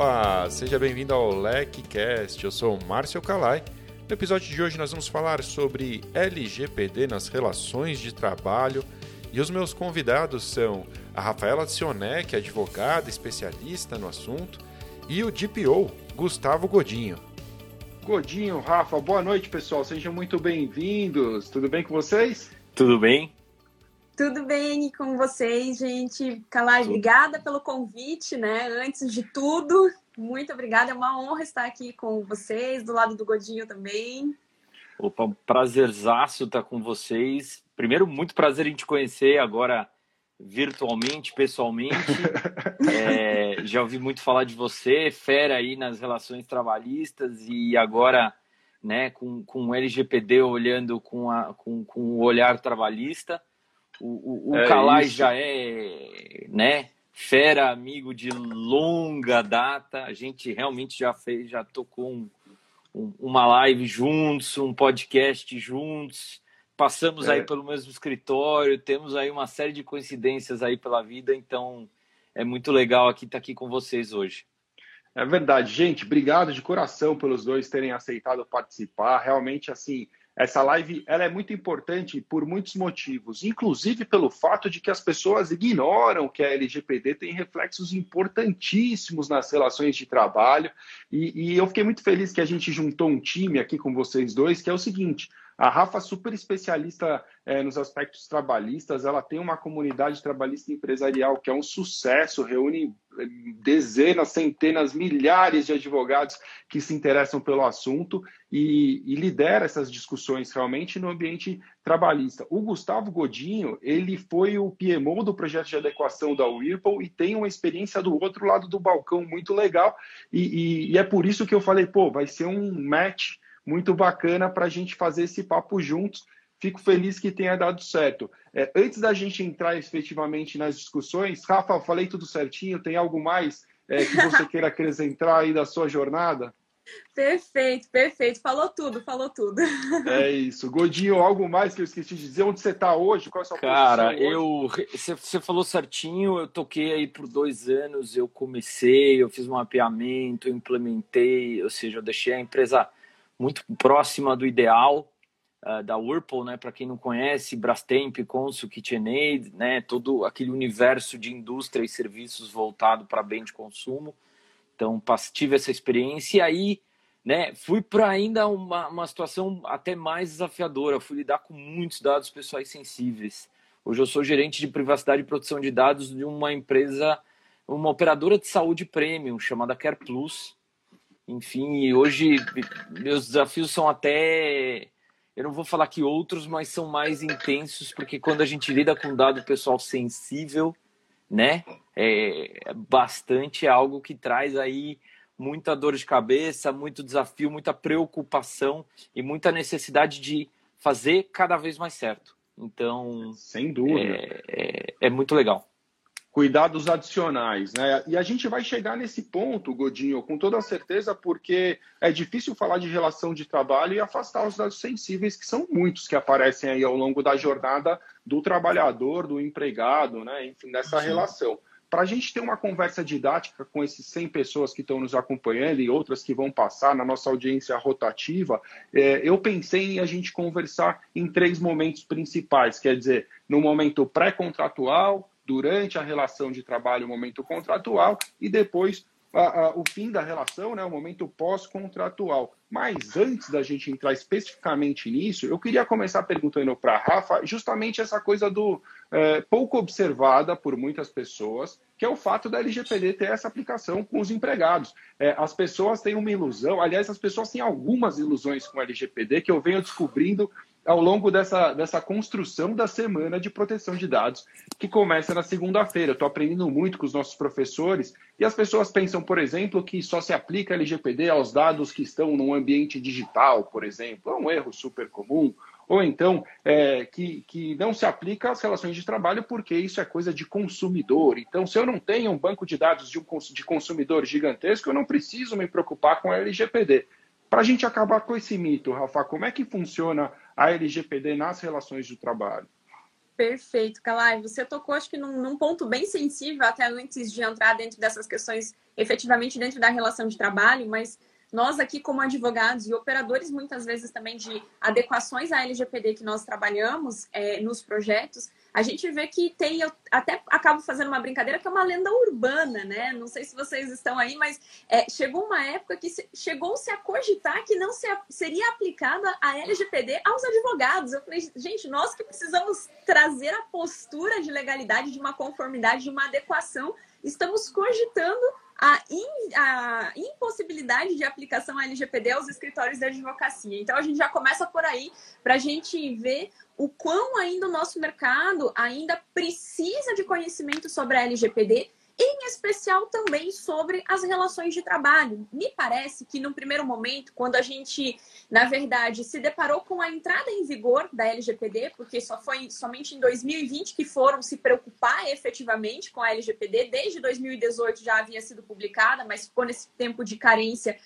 Olá, seja bem-vindo ao LecCast. Eu sou o Márcio Calai. No episódio de hoje nós vamos falar sobre LGPD nas relações de trabalho e os meus convidados são a Rafaela Sioné, que é advogada especialista no assunto, e o DPO, Gustavo Godinho. Godinho, Rafa, boa noite pessoal, sejam muito bem-vindos. Tudo bem com vocês? Tudo bem? Tudo bem com vocês, gente? Calai, obrigada pelo convite, né? Antes de tudo, muito obrigada. É uma honra estar aqui com vocês, do lado do Godinho também. Opa, um prazerzaço estar com vocês. Primeiro, muito prazer em te conhecer agora virtualmente, pessoalmente. é, já ouvi muito falar de você, fera aí nas relações trabalhistas e agora, né, com, com o LGPD olhando com, a, com, com o olhar trabalhista. O, o, o é Calai isso. já é, né, fera amigo de longa data. A gente realmente já fez, já tocou um, um, uma live juntos, um podcast juntos. Passamos é. aí pelo mesmo escritório, temos aí uma série de coincidências aí pela vida, então é muito legal aqui estar aqui com vocês hoje. É verdade, gente. Obrigado de coração pelos dois terem aceitado participar. Realmente, assim, essa live ela é muito importante por muitos motivos, inclusive pelo fato de que as pessoas ignoram que a LGPD tem reflexos importantíssimos nas relações de trabalho. E, e eu fiquei muito feliz que a gente juntou um time aqui com vocês dois, que é o seguinte: a Rafa, super especialista é, nos aspectos trabalhistas, ela tem uma comunidade trabalhista empresarial que é um sucesso, reúne é, dezenas, centenas, milhares de advogados que se interessam pelo assunto e, e lidera essas discussões realmente no ambiente trabalhista. O Gustavo Godinho, ele foi o PMO do projeto de adequação da Whirlpool e tem uma experiência do outro lado do balcão muito legal e, e, e é por isso que eu falei, pô, vai ser um match muito bacana para a gente fazer esse papo juntos. Fico feliz que tenha dado certo. É, antes da gente entrar efetivamente nas discussões, Rafa, falei tudo certinho. Tem algo mais é, que você queira acrescentar aí da sua jornada? Perfeito, perfeito. Falou tudo, falou tudo. É isso. Godinho, algo mais que eu esqueci de dizer? Onde você está hoje? Qual é a sua Cara, eu. Você falou certinho, eu toquei aí por dois anos, eu comecei, eu fiz um mapeamento, implementei, ou seja, eu deixei a empresa muito próxima do ideal uh, da Whirlpool, né? Para quem não conhece, Brastemp, Consul, KitchenAid, né? Todo aquele universo de indústria e serviços voltado para bem de consumo. Então, tive essa experiência e aí, né? Fui para ainda uma, uma situação até mais desafiadora. Fui lidar com muitos dados pessoais sensíveis. Hoje eu sou gerente de privacidade e proteção de dados de uma empresa, uma operadora de saúde premium chamada Care Plus enfim, hoje meus desafios são até. Eu não vou falar que outros, mas são mais intensos, porque quando a gente lida com dado pessoal sensível, né? É bastante algo que traz aí muita dor de cabeça, muito desafio, muita preocupação e muita necessidade de fazer cada vez mais certo. Então, sem dúvida, é, é, é muito legal cuidados adicionais, né? E a gente vai chegar nesse ponto, Godinho, com toda certeza, porque é difícil falar de relação de trabalho e afastar os dados sensíveis, que são muitos que aparecem aí ao longo da jornada do trabalhador, do empregado, né? Enfim, dessa Sim. relação. Para a gente ter uma conversa didática com esses 100 pessoas que estão nos acompanhando e outras que vão passar na nossa audiência rotativa, é, eu pensei em a gente conversar em três momentos principais, quer dizer, no momento pré-contratual, durante a relação de trabalho, o momento contratual, e depois a, a, o fim da relação, né, o momento pós-contratual. Mas antes da gente entrar especificamente nisso, eu queria começar perguntando para a Rafa justamente essa coisa do é, pouco observada por muitas pessoas, que é o fato da LGPD ter essa aplicação com os empregados. É, as pessoas têm uma ilusão, aliás, as pessoas têm algumas ilusões com a LGPD que eu venho descobrindo ao longo dessa, dessa construção da semana de proteção de dados, que começa na segunda-feira. Estou aprendendo muito com os nossos professores e as pessoas pensam, por exemplo, que só se aplica LGPD aos dados que estão num ambiente digital, por exemplo. É um erro super comum. Ou então, é, que, que não se aplica às relações de trabalho porque isso é coisa de consumidor. Então, se eu não tenho um banco de dados de, um, de consumidor gigantesco, eu não preciso me preocupar com a LGPD. Para a gente acabar com esse mito, Rafa, como é que funciona a LGPD nas relações de trabalho? Perfeito, Calai. Você tocou, acho que, num, num, ponto bem sensível, até antes de entrar dentro dessas questões, efetivamente dentro da relação de trabalho, mas nós aqui, como advogados e operadores, muitas vezes também de adequações à LGPD que nós trabalhamos é, nos projetos, a gente vê que tem, eu até acabo fazendo uma brincadeira que é uma lenda urbana, né? Não sei se vocês estão aí, mas é, chegou uma época que chegou-se a cogitar que não se, seria aplicada a LGPD aos advogados. Eu falei, gente, nós que precisamos trazer a postura de legalidade, de uma conformidade, de uma adequação, estamos cogitando a, in, a impossibilidade de aplicação LGPD aos escritórios de advocacia. Então, a gente já começa por aí para a gente ver o quão ainda o nosso mercado ainda precisa de conhecimento sobre a LGPD em especial também sobre as relações de trabalho. Me parece que, no primeiro momento, quando a gente, na verdade, se deparou com a entrada em vigor da LGPD, porque só foi somente em 2020 que foram se preocupar efetivamente com a LGPD, desde 2018 já havia sido publicada, mas ficou nesse tempo de carência.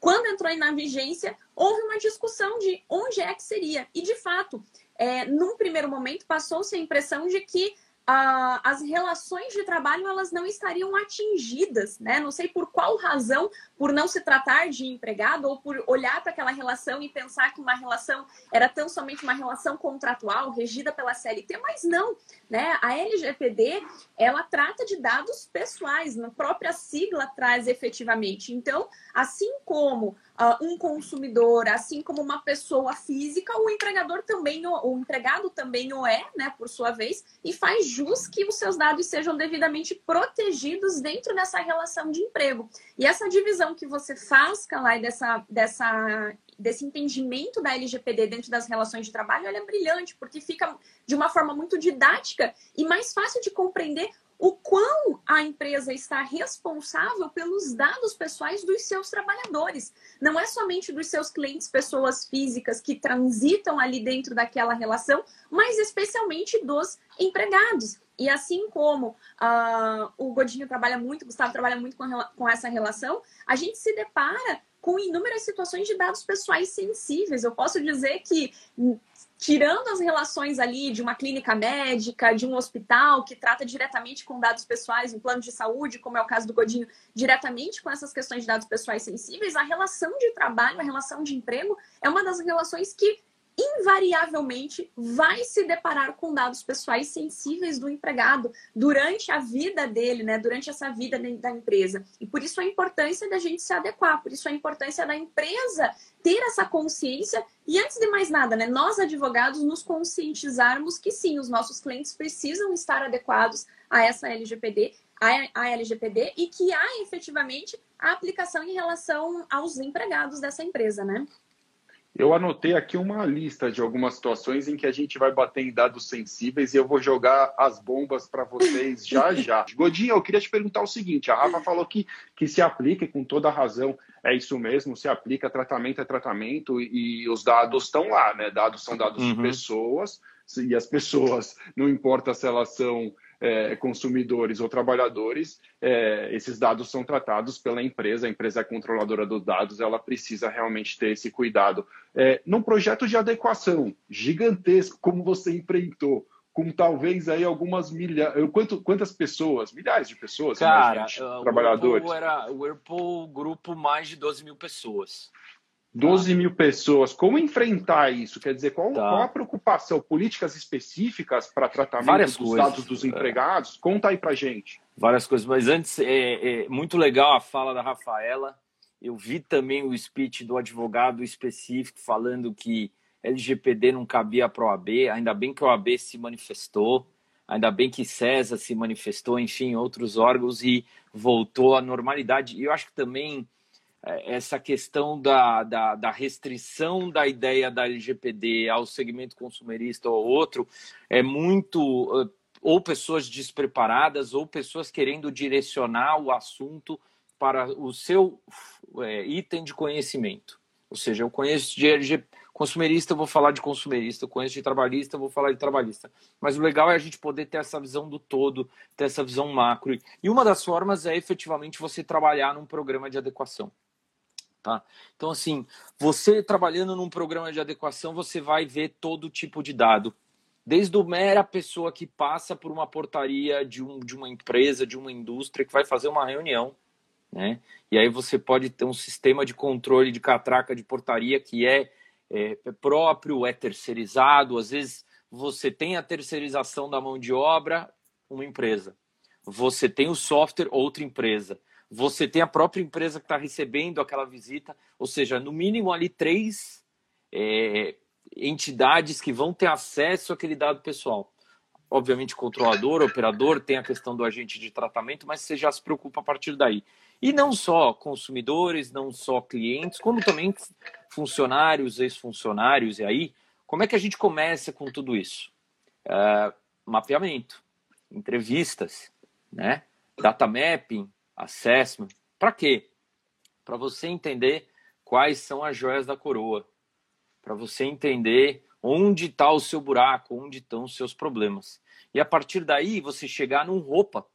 Quando entrou na vigência, houve uma discussão de onde é que seria. E, de fato, é, num primeiro momento, passou-se a impressão de que ah, as relações de trabalho elas não estariam atingidas, né? Não sei por qual razão, por não se tratar de empregado ou por olhar para aquela relação e pensar que uma relação era tão somente uma relação contratual regida pela CLT, mas não, né? A LGPD ela trata de dados pessoais, na própria sigla traz efetivamente. Então, assim como uh, um consumidor, assim como uma pessoa física, o empregador também, o, o empregado também o é, né, por sua vez, e faz jus que os seus dados sejam devidamente protegidos dentro dessa relação de emprego. E essa divisão que você faz, Kalai, dessa, dessa desse entendimento da LGPD dentro das relações de trabalho, ela é brilhante, porque fica de uma forma muito didática e mais fácil de compreender o quão a empresa está responsável pelos dados pessoais dos seus trabalhadores. Não é somente dos seus clientes, pessoas físicas que transitam ali dentro daquela relação, mas especialmente dos empregados. E assim como uh, o Godinho trabalha muito, o Gustavo trabalha muito com, com essa relação, a gente se depara com inúmeras situações de dados pessoais sensíveis. Eu posso dizer que tirando as relações ali de uma clínica médica, de um hospital que trata diretamente com dados pessoais, um plano de saúde, como é o caso do Godinho, diretamente com essas questões de dados pessoais sensíveis, a relação de trabalho, a relação de emprego é uma das relações que invariavelmente vai se deparar com dados pessoais sensíveis do empregado durante a vida dele, né? Durante essa vida da empresa. E por isso a importância da gente se adequar, por isso a importância da empresa ter essa consciência e antes de mais nada, né, nós advogados nos conscientizarmos que sim, os nossos clientes precisam estar adequados a essa LGPD, a, LGPD e que há efetivamente a aplicação em relação aos empregados dessa empresa, né? Eu anotei aqui uma lista de algumas situações em que a gente vai bater em dados sensíveis e eu vou jogar as bombas para vocês já já. Godinho, eu queria te perguntar o seguinte: a Rafa falou que, que se aplica, com toda razão, é isso mesmo, se aplica, tratamento é tratamento e, e os dados estão lá, né? Dados são dados uhum. de pessoas e as pessoas, não importa se elas são é, consumidores ou trabalhadores, é, esses dados são tratados pela empresa, a empresa é controladora dos dados, ela precisa realmente ter esse cuidado. É, num projeto de adequação gigantesco, como você enfrentou, com talvez aí algumas milhares, quanto, quantas pessoas, milhares de pessoas, Cara, uh, trabalhadores? O Whirlpool, era, o Whirlpool grupo mais de 12 mil pessoas. 12 mil pessoas. Como enfrentar isso? Quer dizer, qual, tá. qual a preocupação? Políticas específicas para tratamento Várias dos coisas. dados dos empregados? Conta aí para gente. Várias coisas, mas antes, é, é muito legal a fala da Rafaela. Eu vi também o speech do advogado específico falando que LGPD não cabia para a OAB, ainda bem que a OAB se manifestou, ainda bem que CESA se manifestou, enfim, outros órgãos e voltou à normalidade. E eu acho que também é, essa questão da, da, da, restrição da ideia da LGPD ao segmento consumerista ou outro é muito ou pessoas despreparadas ou pessoas querendo direcionar o assunto para o seu é, item de conhecimento. Ou seja, eu conheço de LG, consumerista, vou falar de consumerista, eu conheço de trabalhista, vou falar de trabalhista. Mas o legal é a gente poder ter essa visão do todo, ter essa visão macro. E uma das formas é efetivamente você trabalhar num programa de adequação. Tá? Então, assim, você trabalhando num programa de adequação, você vai ver todo tipo de dado. desde o mera pessoa que passa por uma portaria de, um, de uma empresa, de uma indústria, que vai fazer uma reunião, né? E aí você pode ter um sistema de controle de catraca de portaria que é, é, é próprio, é terceirizado, às vezes você tem a terceirização da mão de obra, uma empresa. Você tem o software, outra empresa. Você tem a própria empresa que está recebendo aquela visita, ou seja, no mínimo ali três é, entidades que vão ter acesso àquele dado pessoal. Obviamente, controlador, operador, tem a questão do agente de tratamento, mas você já se preocupa a partir daí. E não só consumidores, não só clientes, como também funcionários, ex-funcionários, e aí, como é que a gente começa com tudo isso? Uh, mapeamento, entrevistas, né? data mapping, assessment. Para quê? Para você entender quais são as joias da coroa, para você entender onde está o seu buraco, onde estão os seus problemas. E a partir daí você chegar num roupa,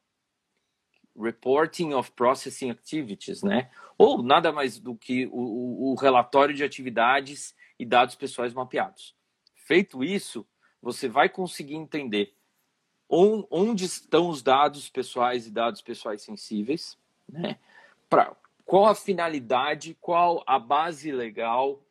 Reporting of Processing Activities, né? Ou nada mais do que o, o, o relatório de atividades e dados pessoais mapeados. Feito isso, você vai conseguir entender onde estão os dados pessoais e dados pessoais sensíveis, né? Pra, qual a finalidade, qual a base legal,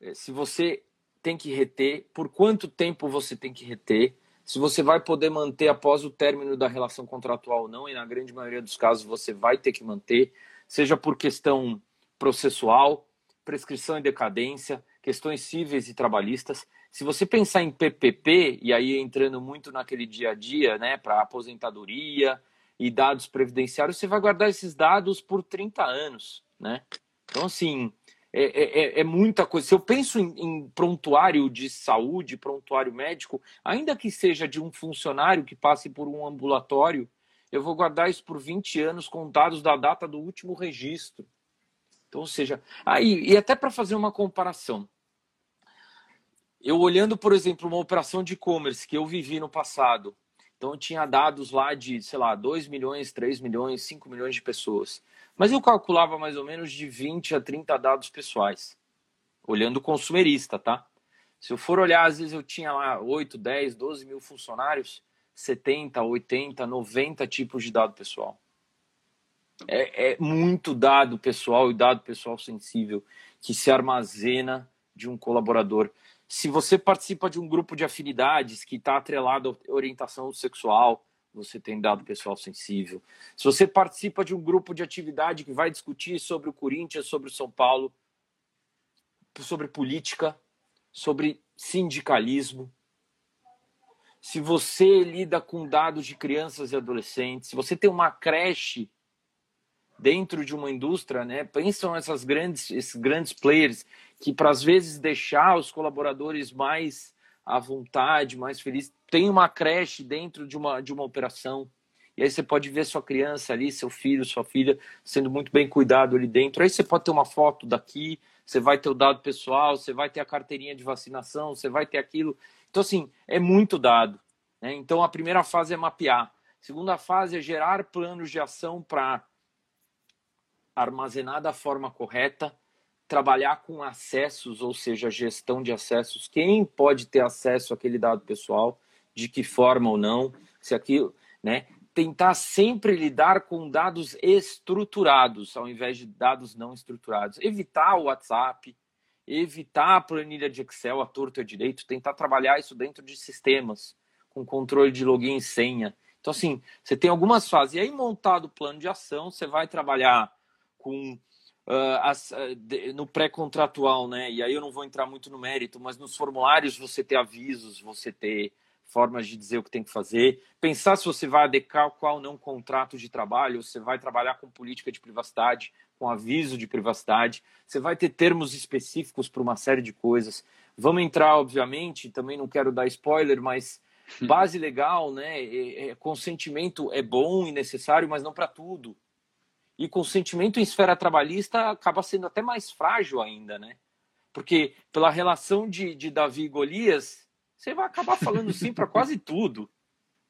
é, se você tem que reter, por quanto tempo você tem que reter, se você vai poder manter após o término da relação contratual ou não, e na grande maioria dos casos você vai ter que manter, seja por questão processual, prescrição e decadência, questões cíveis e trabalhistas. Se você pensar em PPP, e aí entrando muito naquele dia a dia, né, para aposentadoria e dados previdenciários, você vai guardar esses dados por 30 anos, né? Então, assim, é, é, é, é, muita coisa. Se eu penso em, em, prontuário de saúde, prontuário médico, ainda que seja de um funcionário que passe por um ambulatório, eu vou guardar isso por 20 anos com dados da data do último registro. Então, ou seja, aí, e até para fazer uma comparação. Eu olhando, por exemplo, uma operação de e-commerce que eu vivi no passado, então eu tinha dados lá de, sei lá, 2 milhões, 3 milhões, 5 milhões de pessoas. Mas eu calculava mais ou menos de 20 a 30 dados pessoais, olhando o consumerista, tá? Se eu for olhar, às vezes eu tinha lá 8, 10, 12 mil funcionários, 70, 80, 90 tipos de dado pessoal. É, é muito dado pessoal e dado pessoal sensível que se armazena de um colaborador. Se você participa de um grupo de afinidades que está atrelado à orientação sexual, você tem dado pessoal sensível. Se você participa de um grupo de atividade que vai discutir sobre o Corinthians, sobre o São Paulo, sobre política, sobre sindicalismo, se você lida com dados de crianças e adolescentes, se você tem uma creche dentro de uma indústria, né? Pensam essas grandes, esses grandes players que para às vezes deixar os colaboradores mais à vontade, mais felizes tem uma creche dentro de uma, de uma operação. E aí você pode ver sua criança ali, seu filho, sua filha, sendo muito bem cuidado ali dentro. Aí você pode ter uma foto daqui, você vai ter o dado pessoal, você vai ter a carteirinha de vacinação, você vai ter aquilo. Então, assim, é muito dado. Né? Então, a primeira fase é mapear. Segunda fase é gerar planos de ação para armazenar da forma correta, trabalhar com acessos, ou seja, gestão de acessos. Quem pode ter acesso àquele dado pessoal? de que forma ou não, se aquilo, né? Tentar sempre lidar com dados estruturados ao invés de dados não estruturados. Evitar o WhatsApp, evitar a planilha de Excel a torto e a direito, tentar trabalhar isso dentro de sistemas, com controle de login e senha. Então, assim, você tem algumas fases. E aí, montado o plano de ação, você vai trabalhar com Uh, as, uh, de, no pré-contratual, né? E aí eu não vou entrar muito no mérito, mas nos formulários você ter avisos, você ter formas de dizer o que tem que fazer, pensar se você vai adequar qual não contrato de trabalho, você vai trabalhar com política de privacidade, com aviso de privacidade, você vai ter termos específicos para uma série de coisas. Vamos entrar, obviamente, também não quero dar spoiler, mas base legal, né? É, é, consentimento é bom e necessário, mas não para tudo. E consentimento em esfera trabalhista acaba sendo até mais frágil ainda, né? Porque pela relação de, de Davi e Golias, você vai acabar falando sim para quase tudo,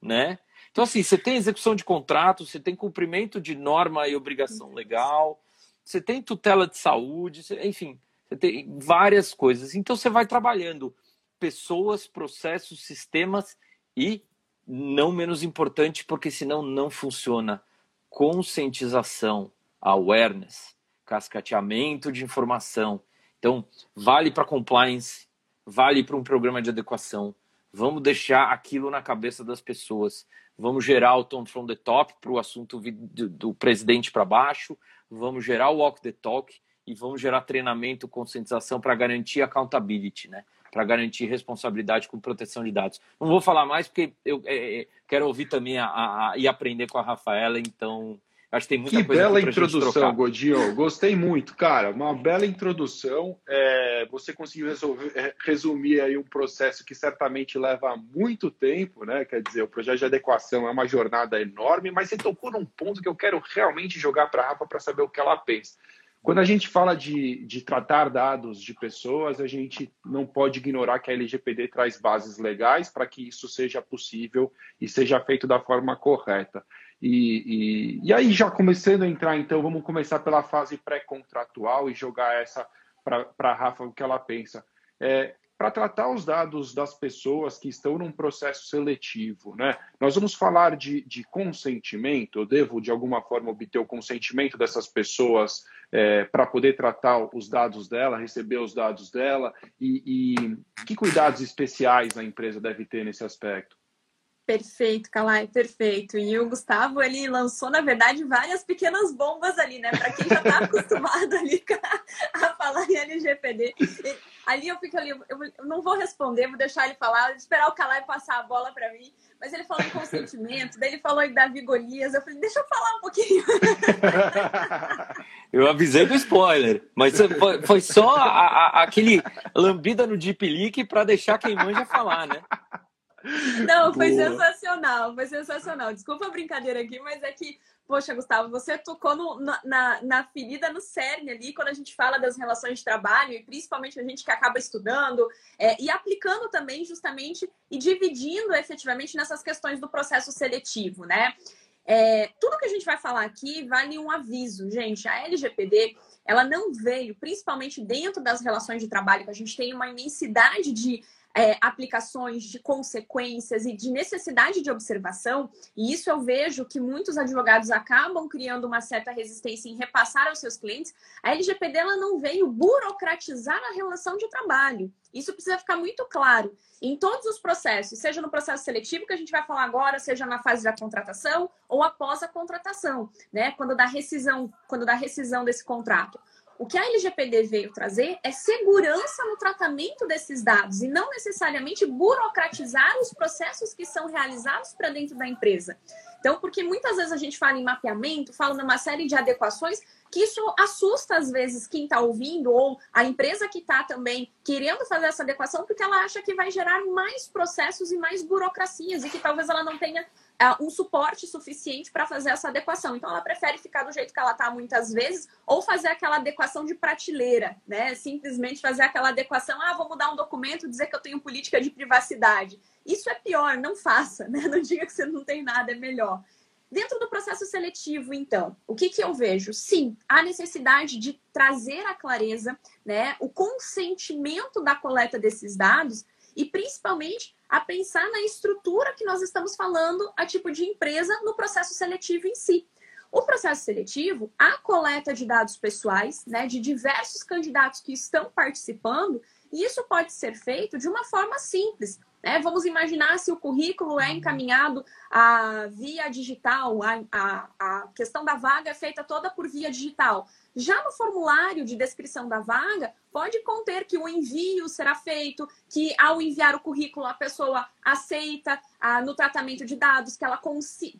né? Então, assim, você tem execução de contrato, você tem cumprimento de norma e obrigação legal, você tem tutela de saúde, enfim, você tem várias coisas. Então, você vai trabalhando pessoas, processos, sistemas e, não menos importante, porque senão não funciona, conscientização, awareness, cascateamento de informação. Então, vale para compliance, vale para um programa de adequação. Vamos deixar aquilo na cabeça das pessoas. Vamos gerar o tom from the top para o assunto do, do presidente para baixo. Vamos gerar o walk the talk e vamos gerar treinamento, conscientização para garantir accountability, né? Para garantir responsabilidade com proteção de dados. Não vou falar mais porque eu é, é quero ouvir também a, a, a, e aprender com a Rafaela, então Acho que tem muita que coisa bela introdução, Godinho. Gostei muito, cara. Uma bela introdução. É, você conseguiu resolver, é, resumir aí um processo que certamente leva muito tempo, né? Quer dizer, o projeto de adequação é uma jornada enorme, mas você tocou num ponto que eu quero realmente jogar para a Rafa para saber o que ela pensa. Quando a gente fala de, de tratar dados de pessoas, a gente não pode ignorar que a LGPD traz bases legais para que isso seja possível e seja feito da forma correta. E, e, e aí, já começando a entrar, então, vamos começar pela fase pré-contratual e jogar essa para a Rafa o que ela pensa. É, para tratar os dados das pessoas que estão num processo seletivo, né? Nós vamos falar de, de consentimento. Eu devo, de alguma forma, obter o consentimento dessas pessoas é, para poder tratar os dados dela, receber os dados dela? E, e que cuidados especiais a empresa deve ter nesse aspecto? Perfeito, Calai, perfeito. E o Gustavo, ele lançou, na verdade, várias pequenas bombas ali, né? Para quem já está acostumado ali a falar em LGPD. Ali eu fico ali, eu não vou responder, vou deixar ele falar, esperar o Calai passar a bola para mim. Mas ele falou em consentimento, daí ele falou em Davi Golias. Eu falei, deixa eu falar um pouquinho. Eu avisei do spoiler, mas foi, foi só a, a, aquele lambida no Deep Leak para deixar quem manja falar, né? Não, foi Boa. sensacional, foi sensacional. Desculpa a brincadeira aqui, mas é que, poxa, Gustavo, você tocou no, na, na ferida, no cerne ali, quando a gente fala das relações de trabalho, e principalmente a gente que acaba estudando, é, e aplicando também justamente e dividindo efetivamente nessas questões do processo seletivo, né? É, tudo que a gente vai falar aqui vale um aviso, gente. A LGPD ela não veio, principalmente dentro das relações de trabalho, que a gente tem uma imensidade de é, aplicações de consequências e de necessidade de observação, e isso eu vejo que muitos advogados acabam criando uma certa resistência em repassar aos seus clientes, a LGPD ela não veio burocratizar a relação de trabalho. Isso precisa ficar muito claro em todos os processos, seja no processo seletivo que a gente vai falar agora, seja na fase da contratação ou após a contratação, né? Quando dá rescisão, quando dá rescisão desse contrato. O que a LGPD veio trazer é segurança no tratamento desses dados e não necessariamente burocratizar os processos que são realizados para dentro da empresa. Então, porque muitas vezes a gente fala em mapeamento, fala numa série de adequações, que isso assusta às vezes quem está ouvindo ou a empresa que está também querendo fazer essa adequação, porque ela acha que vai gerar mais processos e mais burocracias e que talvez ela não tenha um suporte suficiente para fazer essa adequação. Então, ela prefere ficar do jeito que ela está muitas vezes ou fazer aquela adequação de prateleira, né? Simplesmente fazer aquela adequação, ah, vou mudar um documento, dizer que eu tenho política de privacidade. Isso é pior, não faça, né? Não diga que você não tem nada, é melhor. Dentro do processo seletivo, então, o que, que eu vejo? Sim, a necessidade de trazer a clareza, né, o consentimento da coleta desses dados e principalmente a pensar na estrutura que nós estamos falando a tipo de empresa no processo seletivo em si. O processo seletivo, a coleta de dados pessoais, né, de diversos candidatos que estão participando, e isso pode ser feito de uma forma simples. Né? Vamos imaginar se o currículo é encaminhado a, via digital, a, a, a questão da vaga é feita toda por via digital. Já no formulário de descrição da vaga, pode conter que o envio será feito, que ao enviar o currículo a pessoa aceita ah, no tratamento de dados, que ela,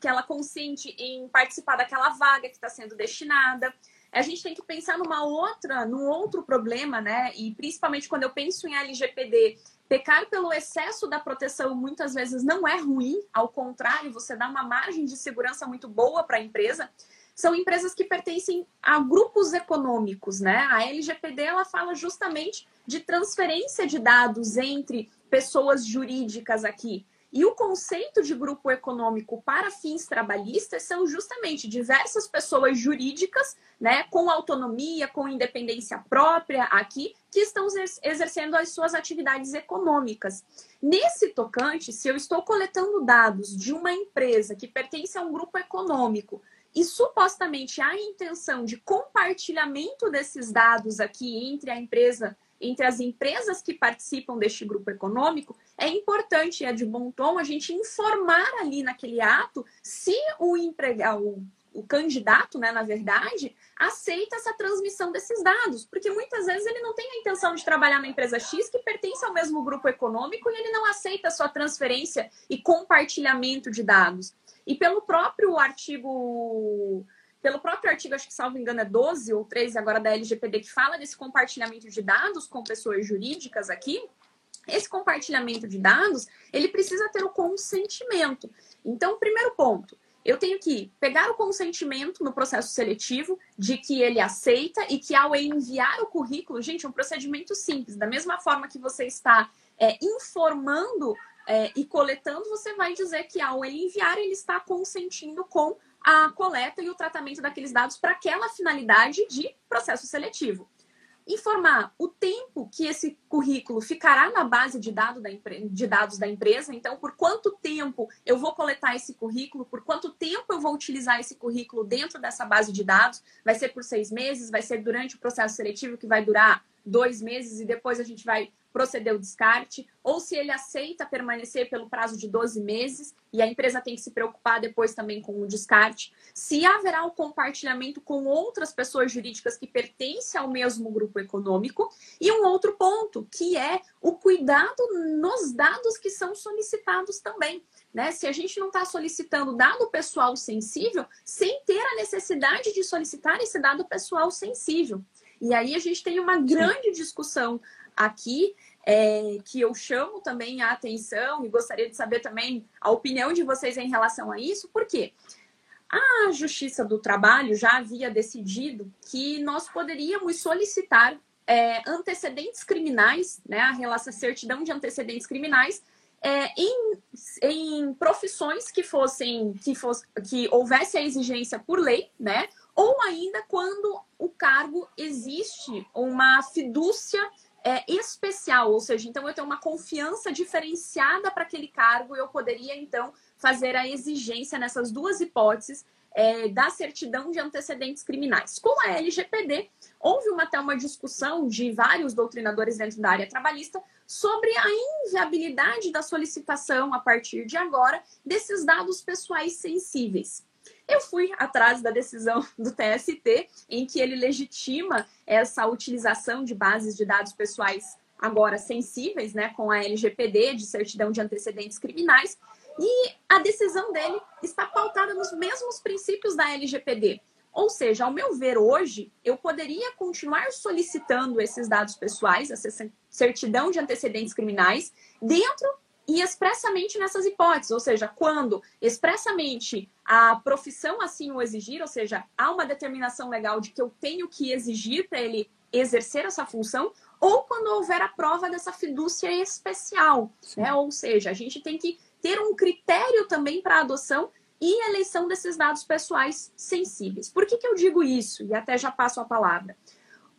que ela consente em participar daquela vaga que está sendo destinada. A gente tem que pensar numa outra, num outro problema, né? E principalmente quando eu penso em LGPD, pecar pelo excesso da proteção muitas vezes não é ruim, ao contrário, você dá uma margem de segurança muito boa para a empresa são empresas que pertencem a grupos econômicos, né? A LGPD ela fala justamente de transferência de dados entre pessoas jurídicas aqui. E o conceito de grupo econômico para fins trabalhistas são justamente diversas pessoas jurídicas, né, com autonomia, com independência própria aqui, que estão exercendo as suas atividades econômicas. Nesse tocante, se eu estou coletando dados de uma empresa que pertence a um grupo econômico e supostamente há intenção de compartilhamento desses dados aqui entre a empresa entre as empresas que participam deste grupo econômico, é importante, é de bom tom a gente informar ali naquele ato se o empregado, o candidato, né, na verdade, aceita essa transmissão desses dados, porque muitas vezes ele não tem a intenção de trabalhar na empresa X que pertence ao mesmo grupo econômico e ele não aceita a sua transferência e compartilhamento de dados. E pelo próprio artigo pelo próprio artigo, acho que salvo engano é 12 ou 13 agora da LGPD, que fala desse compartilhamento de dados com pessoas jurídicas aqui, esse compartilhamento de dados, ele precisa ter o consentimento. Então, primeiro ponto, eu tenho que pegar o consentimento no processo seletivo de que ele aceita e que ao enviar o currículo, gente, é um procedimento simples, da mesma forma que você está é, informando é, e coletando, você vai dizer que ao enviar, ele está consentindo com a coleta e o tratamento daqueles dados para aquela finalidade de processo seletivo. Informar o tempo que esse currículo ficará na base de, dado da de dados da empresa, então, por quanto tempo eu vou coletar esse currículo, por quanto tempo eu vou utilizar esse currículo dentro dessa base de dados, vai ser por seis meses, vai ser durante o processo seletivo que vai durar dois meses e depois a gente vai proceder o descarte, ou se ele aceita permanecer pelo prazo de 12 meses e a empresa tem que se preocupar depois também com o descarte, se haverá o compartilhamento com outras pessoas jurídicas que pertencem ao mesmo grupo econômico, e um outro ponto, que é o cuidado nos dados que são solicitados também. Né? Se a gente não está solicitando dado pessoal sensível, sem ter a necessidade de solicitar esse dado pessoal sensível. E aí a gente tem uma grande discussão aqui, é, que eu chamo também a atenção e gostaria de saber também a opinião de vocês em relação a isso, porque a Justiça do Trabalho já havia decidido que nós poderíamos solicitar é, antecedentes criminais, né, a relação certidão de antecedentes criminais, é, em, em profissões que fossem que, fosse, que houvesse a exigência por lei, né? Ou ainda quando o cargo existe uma fidúcia é, especial, ou seja, então eu tenho uma confiança diferenciada para aquele cargo, eu poderia então fazer a exigência nessas duas hipóteses é, da certidão de antecedentes criminais. Com a LGPD, houve uma, até uma discussão de vários doutrinadores dentro da área trabalhista sobre a inviabilidade da solicitação, a partir de agora, desses dados pessoais sensíveis. Eu fui atrás da decisão do TST, em que ele legitima essa utilização de bases de dados pessoais agora sensíveis, né, com a LGPD, de certidão de antecedentes criminais, e a decisão dele está pautada nos mesmos princípios da LGPD. Ou seja, ao meu ver, hoje, eu poderia continuar solicitando esses dados pessoais, essa certidão de antecedentes criminais, dentro e expressamente nessas hipóteses, ou seja, quando expressamente a profissão assim o exigir, ou seja, há uma determinação legal de que eu tenho que exigir para ele exercer essa função, ou quando houver a prova dessa fidúcia especial, né? Ou seja, a gente tem que ter um critério também para adoção e eleição desses dados pessoais sensíveis. Por que, que eu digo isso? E até já passo a palavra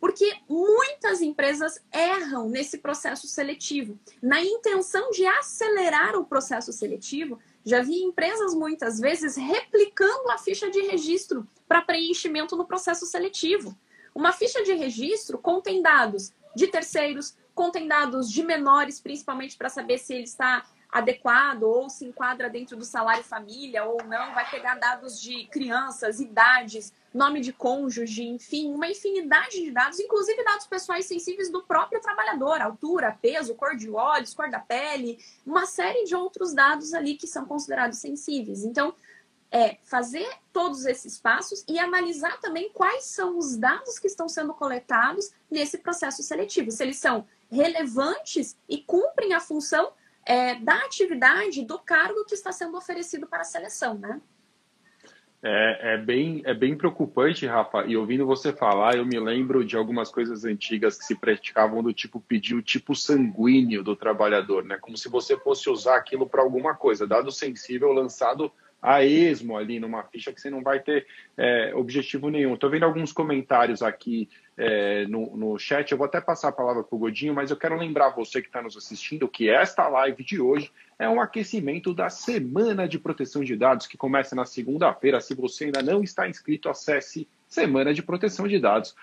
porque muitas empresas erram nesse processo seletivo. Na intenção de acelerar o processo seletivo, já vi empresas muitas vezes replicando a ficha de registro para preenchimento no processo seletivo. Uma ficha de registro contém dados de terceiros, contém dados de menores, principalmente para saber se ele está adequado ou se enquadra dentro do salário família ou não, vai pegar dados de crianças, idades, nome de cônjuge, enfim, uma infinidade de dados, inclusive dados pessoais sensíveis do próprio trabalhador, altura, peso, cor de olhos, cor da pele, uma série de outros dados ali que são considerados sensíveis. Então, é fazer todos esses passos e analisar também quais são os dados que estão sendo coletados nesse processo seletivo, se eles são relevantes e cumprem a função é, da atividade do cargo que está sendo oferecido para a seleção, né? É, é, bem, é bem preocupante, Rafa. E ouvindo você falar, eu me lembro de algumas coisas antigas que se praticavam do tipo pedir o tipo sanguíneo do trabalhador, né? Como se você fosse usar aquilo para alguma coisa, dado sensível lançado a esmo ali numa ficha que você não vai ter é, objetivo nenhum. Estou vendo alguns comentários aqui é, no, no chat. Eu vou até passar a palavra para o Godinho, mas eu quero lembrar você que está nos assistindo que esta live de hoje é um aquecimento da Semana de Proteção de Dados, que começa na segunda-feira. Se você ainda não está inscrito, acesse Semana de Proteção de Dados.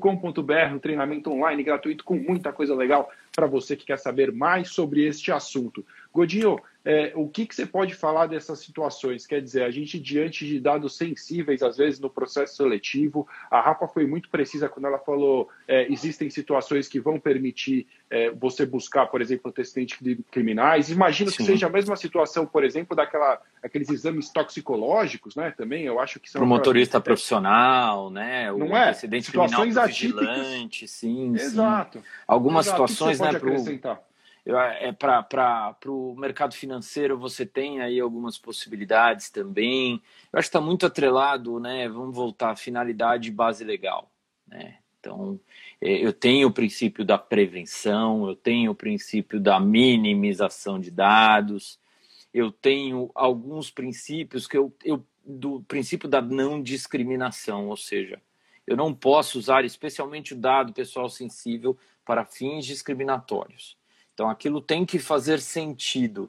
.com.br, um treinamento online gratuito com muita coisa legal para você que quer saber mais sobre este assunto. Godinho, é, o que, que você pode falar dessas situações? Quer dizer, a gente, diante de dados sensíveis, às vezes no processo seletivo, a Rafa foi muito precisa quando ela falou é, existem situações que vão permitir é, você buscar, por exemplo, antecedentes criminais. Imagino Sim. que seja a mesma situação, por exemplo, daquela aqueles exames toxicológicos, né? Também eu acho que são. Para o motorista profissional, né? O Não é? situações atípicas. sim. Exato. Sim. Algumas Exato. situações, né? Pro é para o mercado financeiro você tem aí algumas possibilidades também. Eu acho que está muito atrelado, né? Vamos voltar à finalidade base legal, né? Então, é, eu tenho o princípio da prevenção, eu tenho o princípio da minimização de dados, eu tenho alguns princípios que eu, eu do princípio da não discriminação, ou seja, eu não posso usar especialmente o dado pessoal sensível para fins discriminatórios. Então aquilo tem que fazer sentido.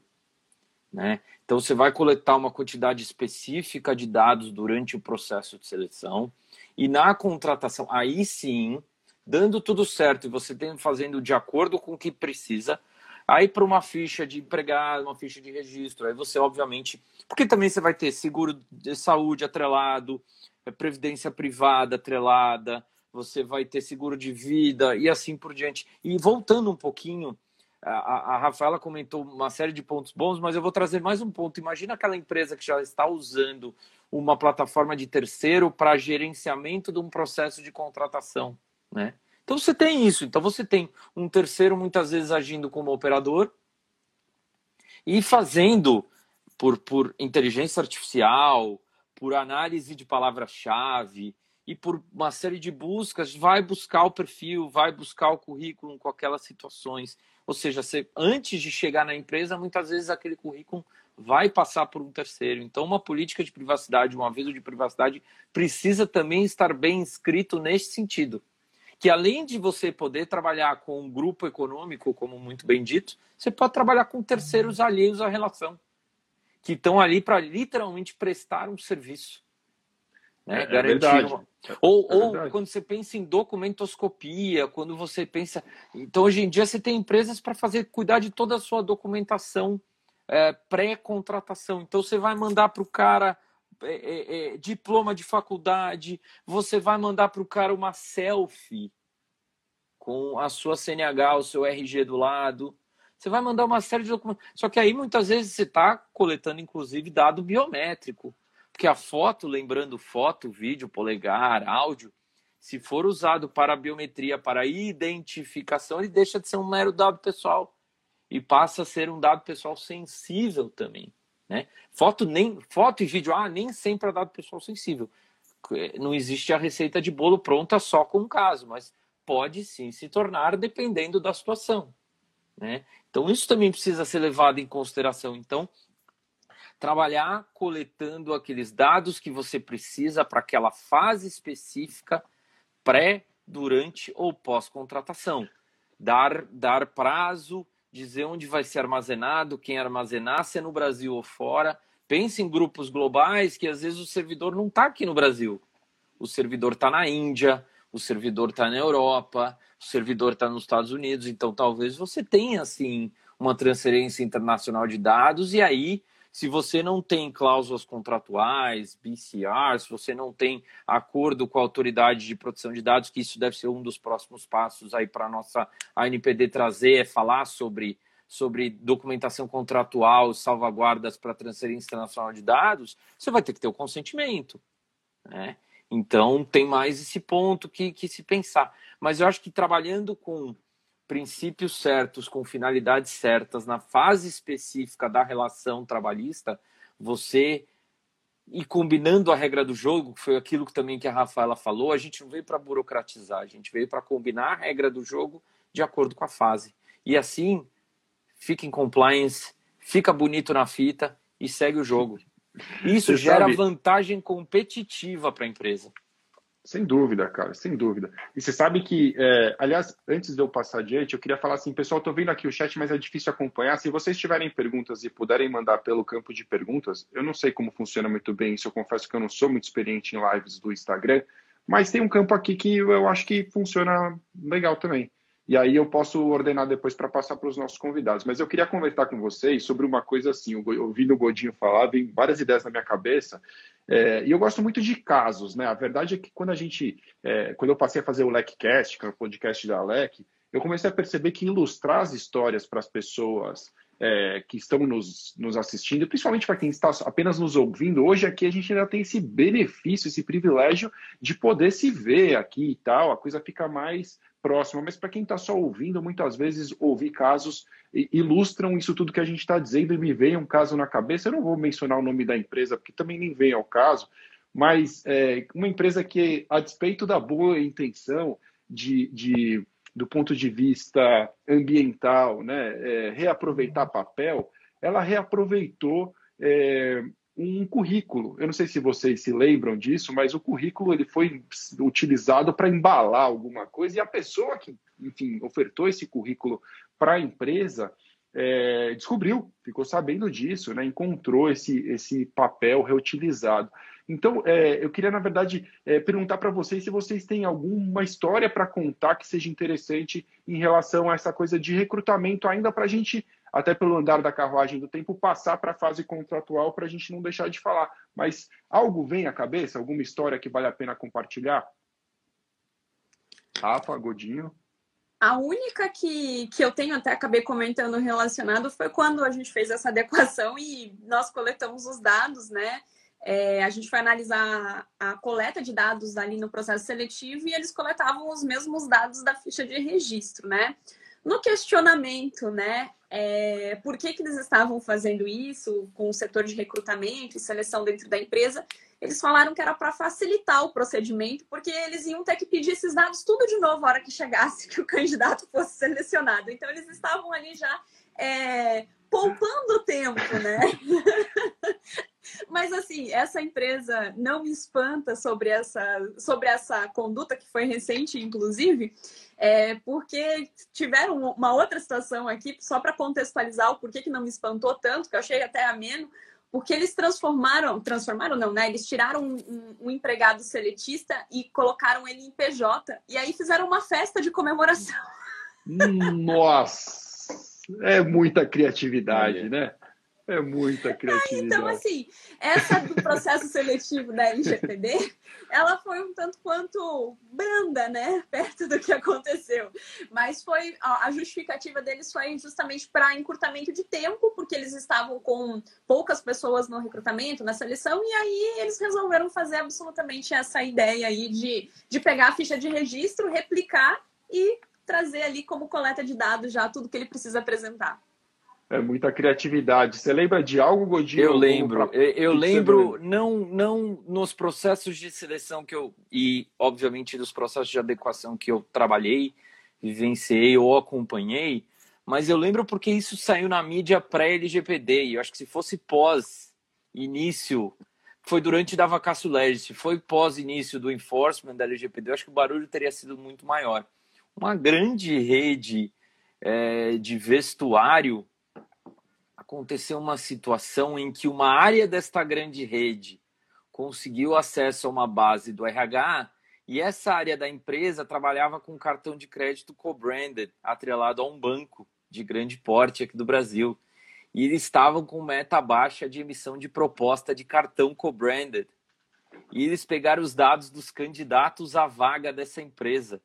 Né? Então você vai coletar uma quantidade específica de dados durante o processo de seleção e na contratação, aí sim, dando tudo certo e você tem fazendo de acordo com o que precisa, aí para uma ficha de empregado, uma ficha de registro, aí você obviamente, porque também você vai ter seguro de saúde atrelado, é, previdência privada atrelada, você vai ter seguro de vida e assim por diante. E voltando um pouquinho a, a Rafaela comentou uma série de pontos bons, mas eu vou trazer mais um ponto. Imagina aquela empresa que já está usando uma plataforma de terceiro para gerenciamento de um processo de contratação, né? Então você tem isso. Então você tem um terceiro muitas vezes agindo como operador e fazendo por, por inteligência artificial, por análise de palavra-chave e por uma série de buscas, vai buscar o perfil, vai buscar o currículo com aquelas situações. Ou seja, você, antes de chegar na empresa, muitas vezes aquele currículo vai passar por um terceiro. Então, uma política de privacidade, um aviso de privacidade, precisa também estar bem escrito nesse sentido. Que além de você poder trabalhar com um grupo econômico, como muito bem dito, você pode trabalhar com terceiros alheios à relação, que estão ali para literalmente prestar um serviço. Né? É, é Garantir uma... Ou, é ou quando você pensa em documentoscopia, quando você pensa. Então, hoje em dia, você tem empresas para fazer cuidar de toda a sua documentação é, pré-contratação. Então, você vai mandar para o cara é, é, é, diploma de faculdade, você vai mandar para o cara uma selfie com a sua CNH, o seu RG do lado. Você vai mandar uma série de documentos. Só que aí, muitas vezes, você está coletando, inclusive, dado biométrico. Porque a foto, lembrando foto, vídeo, polegar, áudio, se for usado para biometria, para identificação, ele deixa de ser um mero dado pessoal e passa a ser um dado pessoal sensível também. Né? Foto, nem, foto e vídeo, ah, nem sempre é dado pessoal sensível. Não existe a receita de bolo pronta só com um caso, mas pode sim se tornar dependendo da situação. Né? Então, isso também precisa ser levado em consideração. Então, trabalhar coletando aqueles dados que você precisa para aquela fase específica, pré, durante ou pós-contratação. Dar, dar prazo, dizer onde vai ser armazenado, quem armazenar, se é no Brasil ou fora. Pense em grupos globais que às vezes o servidor não está aqui no Brasil. O servidor está na Índia, o servidor está na Europa, o servidor está nos Estados Unidos. Então talvez você tenha assim uma transferência internacional de dados e aí se você não tem cláusulas contratuais, BCR, se você não tem acordo com a autoridade de proteção de dados, que isso deve ser um dos próximos passos aí para a nossa ANPD trazer, é falar sobre, sobre documentação contratual, salvaguardas para transferência internacional de dados, você vai ter que ter o consentimento. Né? Então, tem mais esse ponto que, que se pensar. Mas eu acho que trabalhando com princípios certos, com finalidades certas, na fase específica da relação trabalhista, você e combinando a regra do jogo, que foi aquilo que também que a Rafaela falou, a gente não veio para burocratizar, a gente veio para combinar a regra do jogo de acordo com a fase. E assim, fica em compliance, fica bonito na fita e segue o jogo. Isso Você gera sabe... vantagem competitiva para a empresa. Sem dúvida, cara, sem dúvida. E você sabe que, é, aliás, antes de eu passar adiante, eu queria falar assim, pessoal, estou vendo aqui o chat, mas é difícil acompanhar. Se vocês tiverem perguntas e puderem mandar pelo campo de perguntas, eu não sei como funciona muito bem isso, eu confesso que eu não sou muito experiente em lives do Instagram, mas tem um campo aqui que eu acho que funciona legal também. E aí eu posso ordenar depois para passar para os nossos convidados. Mas eu queria conversar com vocês sobre uma coisa assim, eu ouvi o Godinho falar, vem várias ideias na minha cabeça, é, e eu gosto muito de casos, né? A verdade é que quando a gente, é, quando eu passei a fazer o LECcast, que é o podcast da LEC, eu comecei a perceber que ilustrar as histórias para as pessoas é, que estão nos, nos assistindo, principalmente para quem está apenas nos ouvindo, hoje aqui a gente ainda tem esse benefício, esse privilégio de poder se ver aqui e tal, a coisa fica mais próxima, mas para quem está só ouvindo, muitas vezes ouvir casos ilustram isso tudo que a gente está dizendo e me vem um caso na cabeça. Eu não vou mencionar o nome da empresa, porque também nem vem ao caso, mas é, uma empresa que, a despeito da boa intenção de, de do ponto de vista ambiental, né, é, reaproveitar papel, ela reaproveitou é, um currículo. Eu não sei se vocês se lembram disso, mas o currículo ele foi utilizado para embalar alguma coisa e a pessoa que, enfim, ofertou esse currículo para a empresa é, descobriu, ficou sabendo disso, né? encontrou esse, esse papel reutilizado. Então, é, eu queria, na verdade, é, perguntar para vocês se vocês têm alguma história para contar que seja interessante em relação a essa coisa de recrutamento, ainda para a gente até pelo andar da carruagem do tempo, passar para a fase contratual para a gente não deixar de falar. Mas algo vem à cabeça? Alguma história que vale a pena compartilhar? Rafa, Godinho? A única que, que eu tenho, até acabei comentando relacionado, foi quando a gente fez essa adequação e nós coletamos os dados, né? É, a gente foi analisar a coleta de dados ali no processo seletivo e eles coletavam os mesmos dados da ficha de registro, né? No questionamento, né, é, por que, que eles estavam fazendo isso com o setor de recrutamento e seleção dentro da empresa, eles falaram que era para facilitar o procedimento, porque eles iam ter que pedir esses dados tudo de novo a hora que chegasse que o candidato fosse selecionado. Então, eles estavam ali já é, poupando tempo, né? Mas assim, essa empresa não me espanta sobre essa, sobre essa conduta que foi recente, inclusive, é, porque tiveram uma outra situação aqui, só para contextualizar o porquê que não me espantou tanto, que eu achei até ameno, porque eles transformaram, transformaram não, né? Eles tiraram um, um, um, empregado seletista e colocaram ele em PJ, e aí fizeram uma festa de comemoração. Nossa! É muita criatividade, né? É muita criatividade. Ah, então, assim, essa do processo seletivo da LGPD, ela foi um tanto quanto branda, né? Perto do que aconteceu. Mas foi a justificativa deles foi justamente para encurtamento de tempo, porque eles estavam com poucas pessoas no recrutamento, na seleção, e aí eles resolveram fazer absolutamente essa ideia aí de, de pegar a ficha de registro, replicar e trazer ali como coleta de dados já tudo que ele precisa apresentar. É muita criatividade. Você lembra de algo, Godinho? Eu lembro. Pra... Eu, eu lembro, não, não nos processos de seleção que eu. E, obviamente, nos processos de adequação que eu trabalhei, vivenciei ou acompanhei, mas eu lembro porque isso saiu na mídia pré-LGPD. E eu acho que se fosse pós-início, foi durante da vacácio legis, se foi pós-início do enforcement da LGPD, eu acho que o barulho teria sido muito maior. Uma grande rede é, de vestuário aconteceu uma situação em que uma área desta grande rede conseguiu acesso a uma base do RH e essa área da empresa trabalhava com cartão de crédito co-branded, atrelado a um banco de grande porte aqui do Brasil. E eles estavam com meta baixa de emissão de proposta de cartão co-branded. E eles pegaram os dados dos candidatos à vaga dessa empresa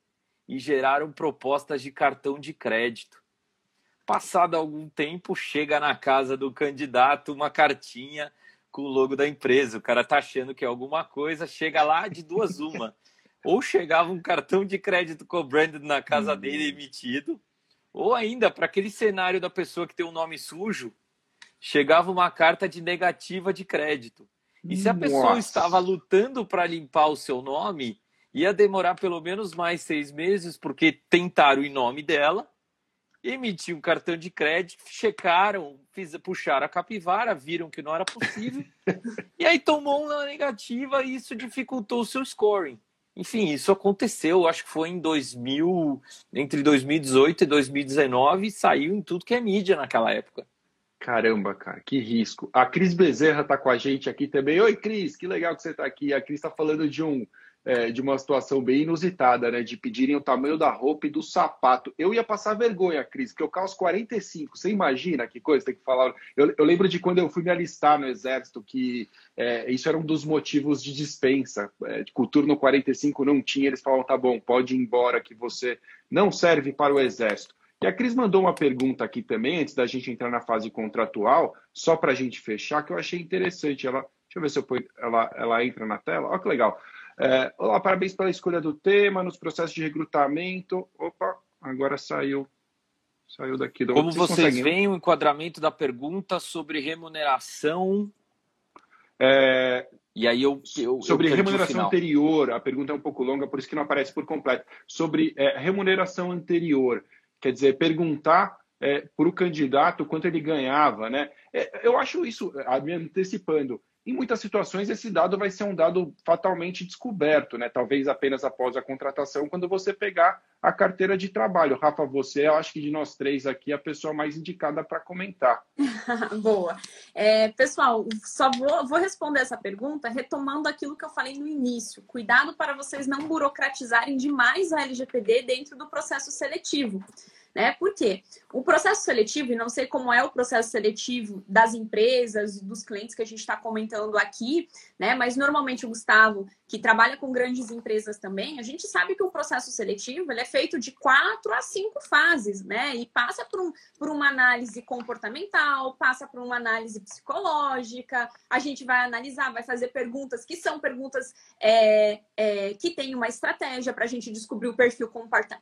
e geraram propostas de cartão de crédito. Passado algum tempo, chega na casa do candidato uma cartinha com o logo da empresa. O cara tá achando que é alguma coisa, chega lá de duas uma. Ou chegava um cartão de crédito co-branded na casa uhum. dele emitido, ou ainda, para aquele cenário da pessoa que tem um nome sujo, chegava uma carta de negativa de crédito. E se a pessoa Nossa. estava lutando para limpar o seu nome, ia demorar pelo menos mais seis meses, porque tentaram em nome dela, emitiram um cartão de crédito, checaram, fiz, puxaram a capivara, viram que não era possível, e aí tomou uma negativa e isso dificultou o seu scoring. Enfim, isso aconteceu, acho que foi em 2000, entre 2018 e 2019, e saiu em tudo que é mídia naquela época. Caramba, cara, que risco. A Cris Bezerra está com a gente aqui também. Oi, Cris, que legal que você está aqui. A Cris está falando de um é, de uma situação bem inusitada, né? De pedirem o tamanho da roupa e do sapato. Eu ia passar vergonha, Cris, porque eu calço 45. Você imagina que coisa tem que falar? Eu, eu lembro de quando eu fui me alistar no exército, que é, isso era um dos motivos de dispensa. É, de cultura no 45 não tinha, eles falavam, tá bom, pode ir embora, que você não serve para o exército. E a Cris mandou uma pergunta aqui também, antes da gente entrar na fase contratual, só para a gente fechar, que eu achei interessante. Ela, deixa eu ver se eu ponho, ela, ela entra na tela. Olha que legal. É, olá, parabéns pela escolha do tema, nos processos de recrutamento. Opa, agora saiu. Saiu daqui. Do... Como vocês, vocês veem, o enquadramento da pergunta sobre remuneração. É, e aí eu, eu sobre eu remuneração anterior, a pergunta é um pouco longa, por isso que não aparece por completo. Sobre é, remuneração anterior, quer dizer, perguntar é, para o candidato quanto ele ganhava, né? É, eu acho isso, me antecipando, em muitas situações esse dado vai ser um dado fatalmente descoberto, né? Talvez apenas após a contratação, quando você pegar a carteira de trabalho. Rafa, você, eu acho que de nós três aqui, é a pessoa mais indicada para comentar. Boa. É, pessoal, só vou, vou responder essa pergunta retomando aquilo que eu falei no início. Cuidado para vocês não burocratizarem demais a LGPD dentro do processo seletivo né? Por quê? O processo seletivo, e não sei como é o processo seletivo das empresas, dos clientes que a gente está comentando aqui, né? Mas normalmente o Gustavo, que trabalha com grandes empresas também, a gente sabe que o processo seletivo ele é feito de quatro a cinco fases, né? E passa por, um, por uma análise comportamental, passa por uma análise psicológica, a gente vai analisar, vai fazer perguntas que são perguntas é, é, que têm uma estratégia para a gente descobrir o perfil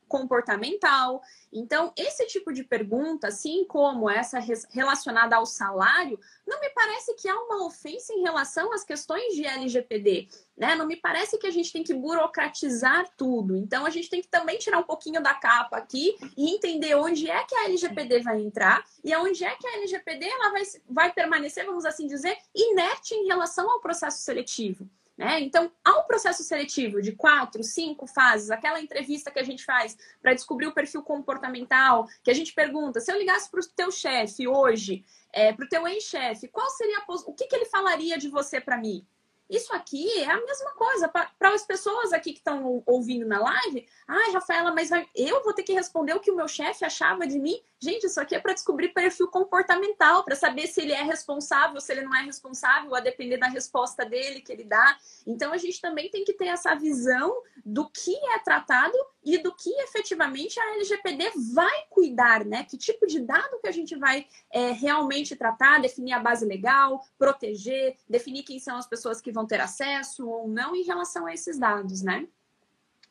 comportamental. Então, esse tipo de pergunta, assim como essa relacionada ao salário, não me parece que há uma ofensa em relação às questões de LGPD. Né? Não me parece que a gente tem que burocratizar tudo. Então, a gente tem que também tirar um pouquinho da capa aqui e entender onde é que a LGPD vai entrar e onde é que a LGPD ela vai, vai permanecer, vamos assim dizer, inerte em relação ao processo seletivo. Né? Então, ao processo seletivo de quatro, cinco fases, aquela entrevista que a gente faz para descobrir o perfil comportamental, que a gente pergunta, se eu ligasse para o teu chefe hoje, é, para o teu ex-chefe, qual seria a, o que, que ele falaria de você para mim? Isso aqui é a mesma coisa. Para as pessoas aqui que estão ouvindo na live, ai, Rafaela, mas eu vou ter que responder o que o meu chefe achava de mim. Gente, isso aqui é para descobrir perfil comportamental, para saber se ele é responsável, se ele não é responsável, a depender da resposta dele que ele dá. Então, a gente também tem que ter essa visão do que é tratado e do que efetivamente a LGPD vai cuidar, né? Que tipo de dado que a gente vai é, realmente tratar, definir a base legal, proteger, definir quem são as pessoas que vão ter acesso ou não em relação a esses dados, né?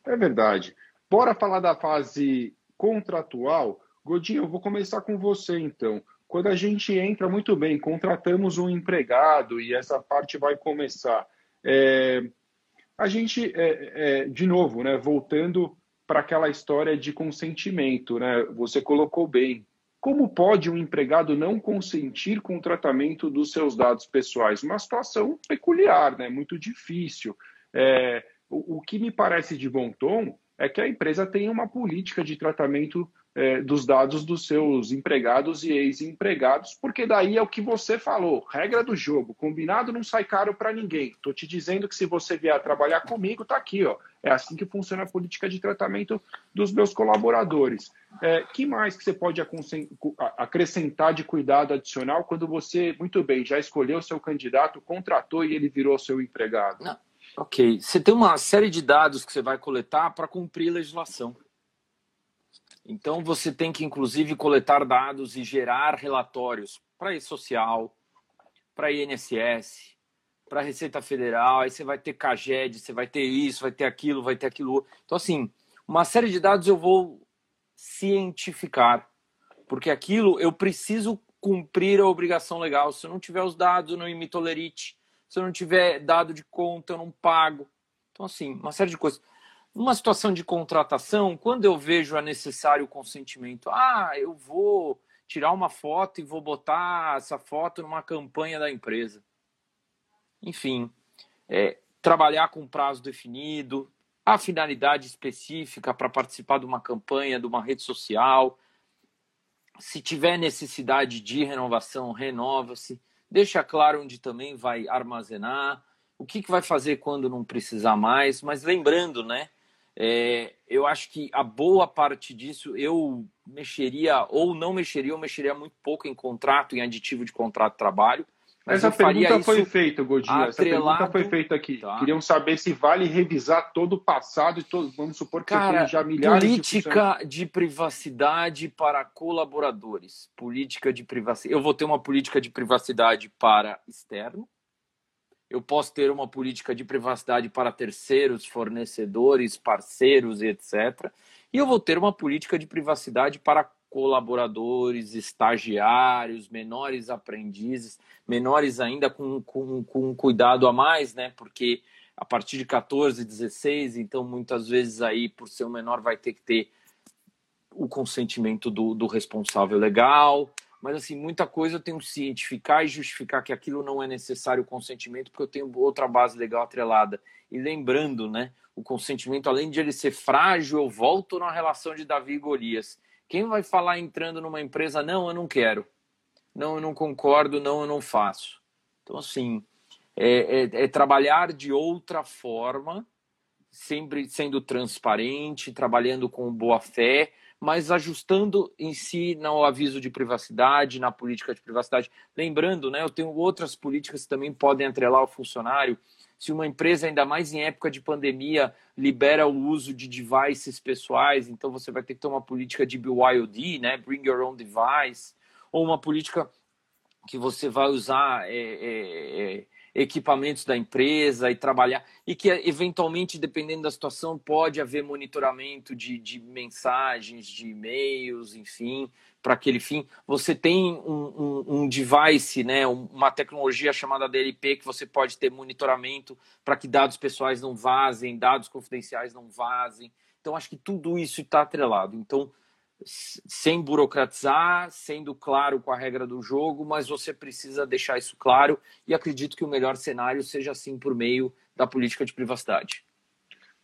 É verdade. Bora falar da fase contratual. Godinho, eu vou começar com você então. Quando a gente entra muito bem, contratamos um empregado e essa parte vai começar. É, a gente, é, é, de novo, né, voltando para aquela história de consentimento, né? Você colocou bem. Como pode um empregado não consentir com o tratamento dos seus dados pessoais? Uma situação peculiar, né? Muito difícil. É, o, o que me parece de bom tom é que a empresa tem uma política de tratamento é, dos dados dos seus empregados e ex-empregados, porque daí é o que você falou, regra do jogo, combinado não sai caro para ninguém. Estou te dizendo que se você vier trabalhar comigo, tá aqui, ó. É assim que funciona a política de tratamento dos meus colaboradores. É, que mais que você pode acrescentar de cuidado adicional quando você, muito bem, já escolheu o seu candidato, contratou e ele virou seu empregado? Não. Ok. Você tem uma série de dados que você vai coletar para cumprir legislação. Então, você tem que, inclusive, coletar dados e gerar relatórios para e-social, para INSS, para a Receita Federal, aí você vai ter CAGED, você vai ter isso, vai ter aquilo, vai ter aquilo. Então, assim, uma série de dados eu vou cientificar, porque aquilo eu preciso cumprir a obrigação legal. Se eu não tiver os dados, eu não emito lerite. Se eu não tiver dado de conta, eu não pago. Então, assim, uma série de coisas. Numa situação de contratação, quando eu vejo a necessário consentimento, ah, eu vou tirar uma foto e vou botar essa foto numa campanha da empresa. Enfim, é, trabalhar com prazo definido, a finalidade específica para participar de uma campanha, de uma rede social. Se tiver necessidade de renovação, renova-se. Deixa claro onde também vai armazenar, o que, que vai fazer quando não precisar mais. Mas lembrando, né? É, eu acho que a boa parte disso eu mexeria ou não mexeria, ou mexeria muito pouco em contrato, em aditivo de contrato de trabalho mas Essa pergunta foi feita, Godinho. Essa pergunta foi feita aqui. Tá. Queriam saber se vale revisar todo o passado e todo. Vamos supor que Cara, já milhares política de, de privacidade para colaboradores. Política de privacidade. Eu vou ter uma política de privacidade para externo. Eu posso ter uma política de privacidade para terceiros, fornecedores, parceiros, etc. E eu vou ter uma política de privacidade para colaboradores, estagiários, menores aprendizes, menores ainda com, com, com cuidado a mais, né? Porque a partir de 14, 16, então muitas vezes aí, por ser um menor, vai ter que ter o consentimento do, do responsável legal. Mas assim, muita coisa eu tenho que cientificar e justificar que aquilo não é necessário o consentimento, porque eu tenho outra base legal atrelada. E lembrando, né? O consentimento, além de ele ser frágil, eu volto na relação de Davi e Golias quem vai falar entrando numa empresa, não, eu não quero, não, eu não concordo, não, eu não faço? Então, assim, é, é, é trabalhar de outra forma, sempre sendo transparente, trabalhando com boa fé, mas ajustando em si no aviso de privacidade, na política de privacidade. Lembrando, né, eu tenho outras políticas que também podem atrelar o funcionário se uma empresa, ainda mais em época de pandemia, libera o uso de devices pessoais, então você vai ter que ter uma política de BYOD, né? Bring Your Own Device, ou uma política que você vai usar é, é, é, equipamentos da empresa e trabalhar, e que eventualmente, dependendo da situação, pode haver monitoramento de, de mensagens, de e-mails, enfim, para aquele fim. Você tem um, um, um, device, né, uma tecnologia chamada DLP que você pode ter monitoramento para que dados pessoais não vazem, dados confidenciais não vazem. Então, acho que tudo isso está atrelado. Então, sem burocratizar, sendo claro com a regra do jogo, mas você precisa deixar isso claro e acredito que o melhor cenário seja assim por meio da política de privacidade.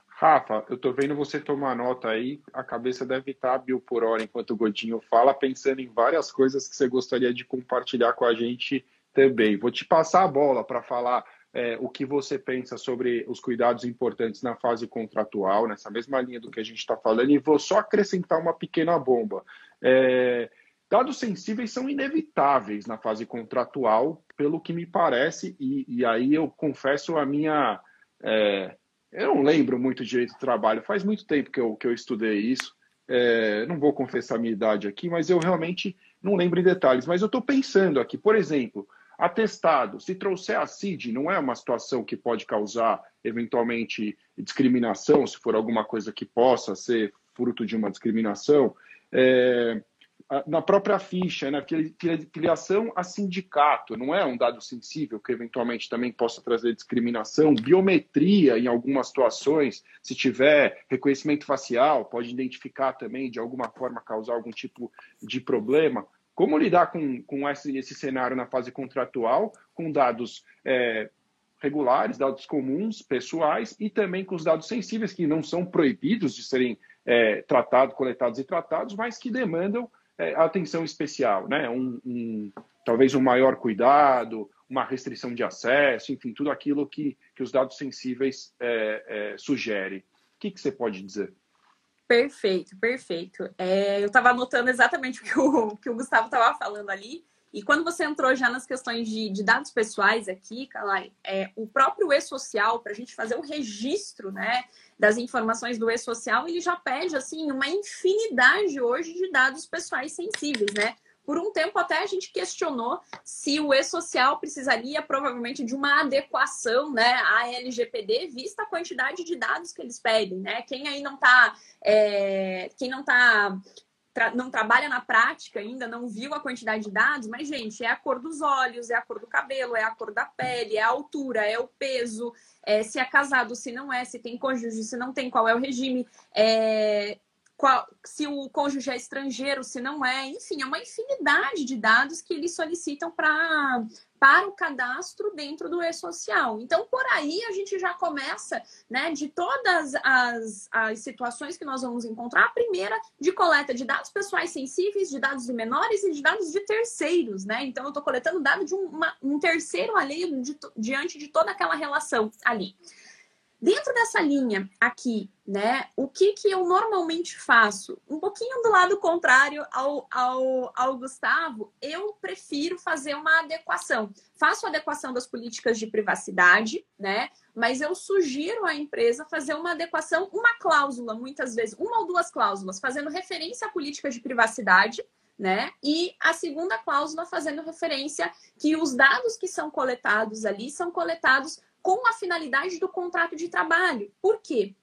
Rafa, eu tô vendo você tomar nota aí, a cabeça deve estar tá mil por hora enquanto o Godinho fala, pensando em várias coisas que você gostaria de compartilhar com a gente também. Vou te passar a bola para falar é, o que você pensa sobre os cuidados importantes na fase contratual, nessa mesma linha do que a gente está falando, e vou só acrescentar uma pequena bomba. É, dados sensíveis são inevitáveis na fase contratual, pelo que me parece, e, e aí eu confesso a minha. É, eu não lembro muito direito do trabalho, faz muito tempo que eu, que eu estudei isso. É, não vou confessar a minha idade aqui, mas eu realmente não lembro em detalhes. Mas eu estou pensando aqui, por exemplo, atestado, se trouxer a CID, não é uma situação que pode causar eventualmente discriminação, se for alguma coisa que possa ser fruto de uma discriminação. É, na própria ficha, né? filiação a sindicato, não é um dado sensível que eventualmente também possa trazer discriminação, biometria em algumas situações, se tiver reconhecimento facial, pode identificar também de alguma forma causar algum tipo de problema. Como lidar com, com esse, esse cenário na fase contratual, com dados é, regulares, dados comuns, pessoais, e também com os dados sensíveis, que não são proibidos de serem é, tratados, coletados e tratados, mas que demandam é, atenção especial, né? Um, um, talvez um maior cuidado, uma restrição de acesso, enfim, tudo aquilo que, que os dados sensíveis é, é, sugerem. O que, que você pode dizer? Perfeito, perfeito. É, eu estava anotando exatamente o que o, que o Gustavo estava falando ali. E quando você entrou já nas questões de, de dados pessoais aqui, Kalai, é, o próprio e-social, para a gente fazer o registro né, das informações do e-social, ele já pede assim uma infinidade hoje de dados pessoais sensíveis, né? Por um tempo até a gente questionou se o e-social precisaria provavelmente de uma adequação né, à LGPD, vista a quantidade de dados que eles pedem, né? Quem aí não está é, quem não está não trabalha na prática ainda, não viu a quantidade de dados, mas, gente, é a cor dos olhos, é a cor do cabelo, é a cor da pele, é a altura, é o peso, é, se é casado, se não é, se tem cônjuge, se não tem, qual é o regime, é, qual, se o cônjuge é estrangeiro, se não é, enfim, é uma infinidade de dados que eles solicitam para para o cadastro dentro do e-social. Então, por aí a gente já começa, né, de todas as, as situações que nós vamos encontrar, a primeira de coleta de dados pessoais sensíveis, de dados de menores e de dados de terceiros, né? Então, eu estou coletando dados de uma, um terceiro alheio de, diante de toda aquela relação ali. Dentro dessa linha aqui, né, o que, que eu normalmente faço? Um pouquinho do lado contrário ao, ao, ao Gustavo, eu prefiro fazer uma adequação. Faço adequação das políticas de privacidade, né? Mas eu sugiro à empresa fazer uma adequação, uma cláusula, muitas vezes, uma ou duas cláusulas, fazendo referência à política de privacidade, né? E a segunda cláusula fazendo referência que os dados que são coletados ali são coletados com a finalidade do contrato de trabalho. Por quê?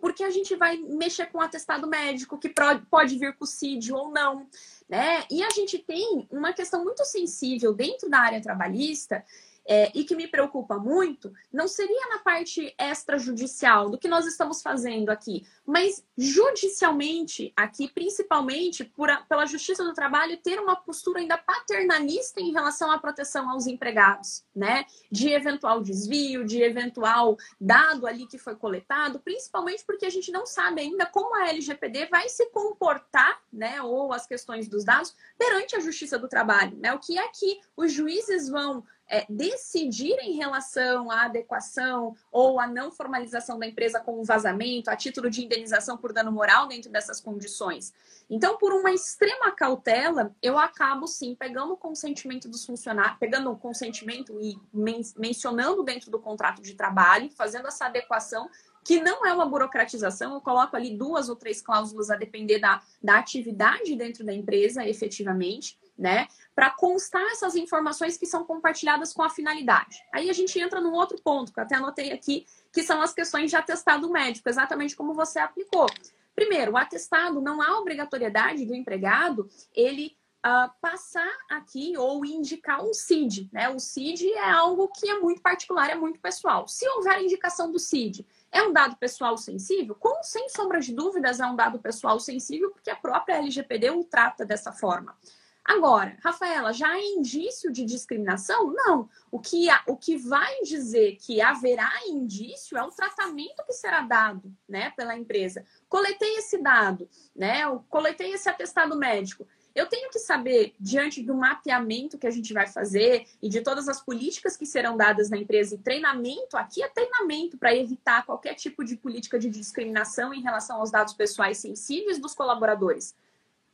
Porque a gente vai mexer com o atestado médico, que pode vir com CID ou não. Né? E a gente tem uma questão muito sensível dentro da área trabalhista, é, e que me preocupa muito, não seria na parte extrajudicial do que nós estamos fazendo aqui, mas judicialmente, aqui, principalmente por a, pela Justiça do Trabalho, ter uma postura ainda paternalista em relação à proteção aos empregados, né? De eventual desvio, de eventual dado ali que foi coletado, principalmente porque a gente não sabe ainda como a LGPD vai se comportar, né? Ou as questões dos dados perante a Justiça do Trabalho, né? O que é que os juízes vão é, decidir em relação à adequação ou à não formalização da empresa com um vazamento, a título de indenização por dano moral dentro dessas condições. Então, por uma extrema cautela, eu acabo sim pegando o consentimento dos funcionários, pegando o consentimento e men mencionando dentro do contrato de trabalho, fazendo essa adequação que não é uma burocratização, eu coloco ali duas ou três cláusulas a depender da, da atividade dentro da empresa, efetivamente, né? Para constar essas informações que são compartilhadas com a finalidade. Aí a gente entra num outro ponto, que eu até anotei aqui, que são as questões de atestado médico, exatamente como você aplicou. Primeiro, o atestado não há obrigatoriedade do empregado ele uh, passar aqui ou indicar um CID. Né? O CID é algo que é muito particular, é muito pessoal. Se houver indicação do CID, é um dado pessoal sensível? Com, sem sombra de dúvidas, é um dado pessoal sensível, porque a própria LGPD o trata dessa forma. Agora, Rafaela, já há indício de discriminação? Não. O que, o que vai dizer que haverá indício é o tratamento que será dado né, pela empresa. Coletei esse dado, né? Coletei esse atestado médico. Eu tenho que saber, diante do mapeamento que a gente vai fazer e de todas as políticas que serão dadas na empresa e treinamento, aqui é treinamento para evitar qualquer tipo de política de discriminação em relação aos dados pessoais sensíveis dos colaboradores.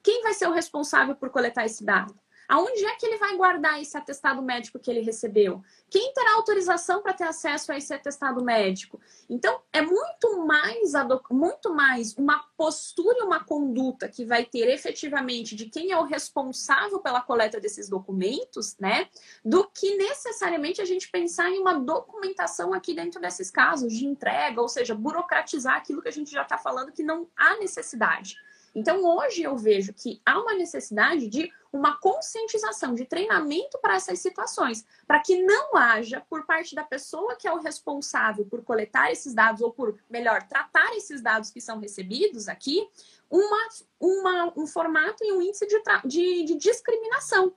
Quem vai ser o responsável por coletar esse dado? Aonde é que ele vai guardar esse atestado médico que ele recebeu? Quem terá autorização para ter acesso a esse atestado médico? Então, é muito mais, muito mais uma postura e uma conduta que vai ter efetivamente de quem é o responsável pela coleta desses documentos, né? Do que necessariamente a gente pensar em uma documentação aqui dentro desses casos de entrega, ou seja, burocratizar aquilo que a gente já está falando que não há necessidade. Então, hoje eu vejo que há uma necessidade de uma conscientização, de treinamento para essas situações, para que não haja, por parte da pessoa que é o responsável por coletar esses dados, ou por, melhor, tratar esses dados que são recebidos aqui, uma, uma, um formato e um índice de, de, de discriminação.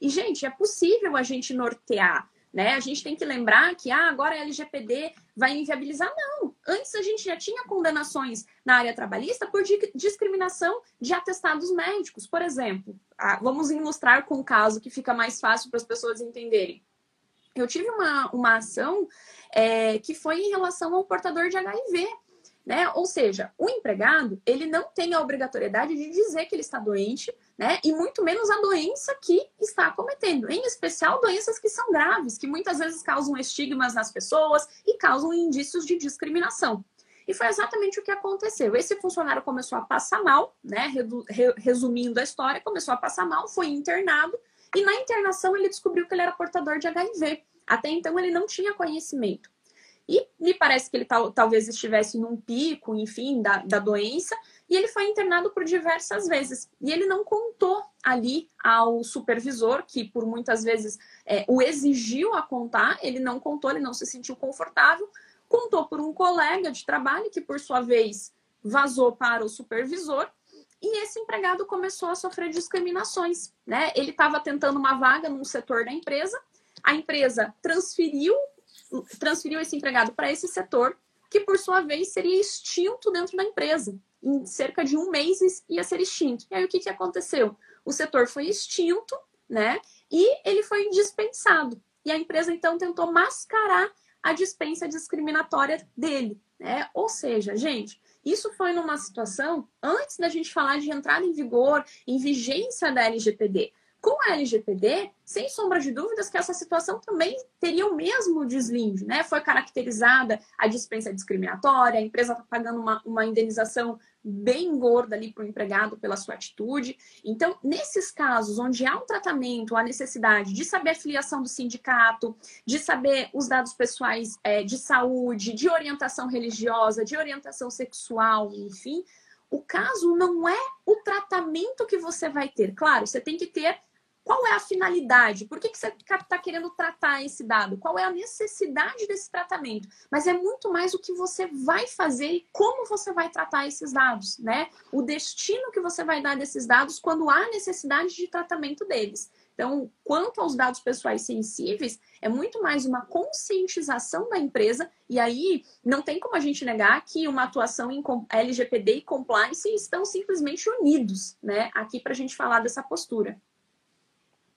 E, gente, é possível a gente nortear né? A gente tem que lembrar que ah, agora a LGPD vai inviabilizar. Não, antes a gente já tinha condenações na área trabalhista por discriminação de atestados médicos, por exemplo. Ah, vamos ilustrar com um caso que fica mais fácil para as pessoas entenderem. Eu tive uma, uma ação é, que foi em relação ao portador de HIV. Né? Ou seja, o empregado ele não tem a obrigatoriedade de dizer que ele está doente, né? E muito menos a doença que está cometendo, em especial doenças que são graves, que muitas vezes causam estigmas nas pessoas e causam indícios de discriminação. E foi exatamente o que aconteceu. Esse funcionário começou a passar mal, né? Resumindo a história, começou a passar mal, foi internado e na internação ele descobriu que ele era portador de HIV. Até então ele não tinha conhecimento. E me parece que ele tal, talvez estivesse num pico, enfim, da, da doença, e ele foi internado por diversas vezes. E ele não contou ali ao supervisor, que por muitas vezes é, o exigiu a contar, ele não contou, ele não se sentiu confortável, contou por um colega de trabalho, que por sua vez vazou para o supervisor, e esse empregado começou a sofrer discriminações. Né? Ele estava tentando uma vaga num setor da empresa, a empresa transferiu, transferiu esse empregado para esse setor, que por sua vez seria extinto dentro da empresa em cerca de um mês ia ser extinto. E aí o que, que aconteceu? O setor foi extinto, né? E ele foi dispensado. E a empresa então tentou mascarar a dispensa discriminatória dele, né? Ou seja, gente, isso foi numa situação antes da gente falar de entrada em vigor, em vigência da LGPD. Com a LGPD, sem sombra de dúvidas que essa situação também teria o mesmo deslinde, né? Foi caracterizada a dispensa discriminatória, a empresa está pagando uma, uma indenização bem gorda ali para o empregado pela sua atitude. Então, nesses casos onde há um tratamento, a necessidade de saber a filiação do sindicato, de saber os dados pessoais é, de saúde, de orientação religiosa, de orientação sexual, enfim, o caso não é o tratamento que você vai ter. Claro, você tem que ter qual é a finalidade? Por que, que você está querendo tratar esse dado? Qual é a necessidade desse tratamento? Mas é muito mais o que você vai fazer e como você vai tratar esses dados, né? O destino que você vai dar desses dados quando há necessidade de tratamento deles. Então, quanto aos dados pessoais sensíveis, é muito mais uma conscientização da empresa, e aí não tem como a gente negar que uma atuação em LGPD e compliance estão simplesmente unidos, né? Aqui para a gente falar dessa postura.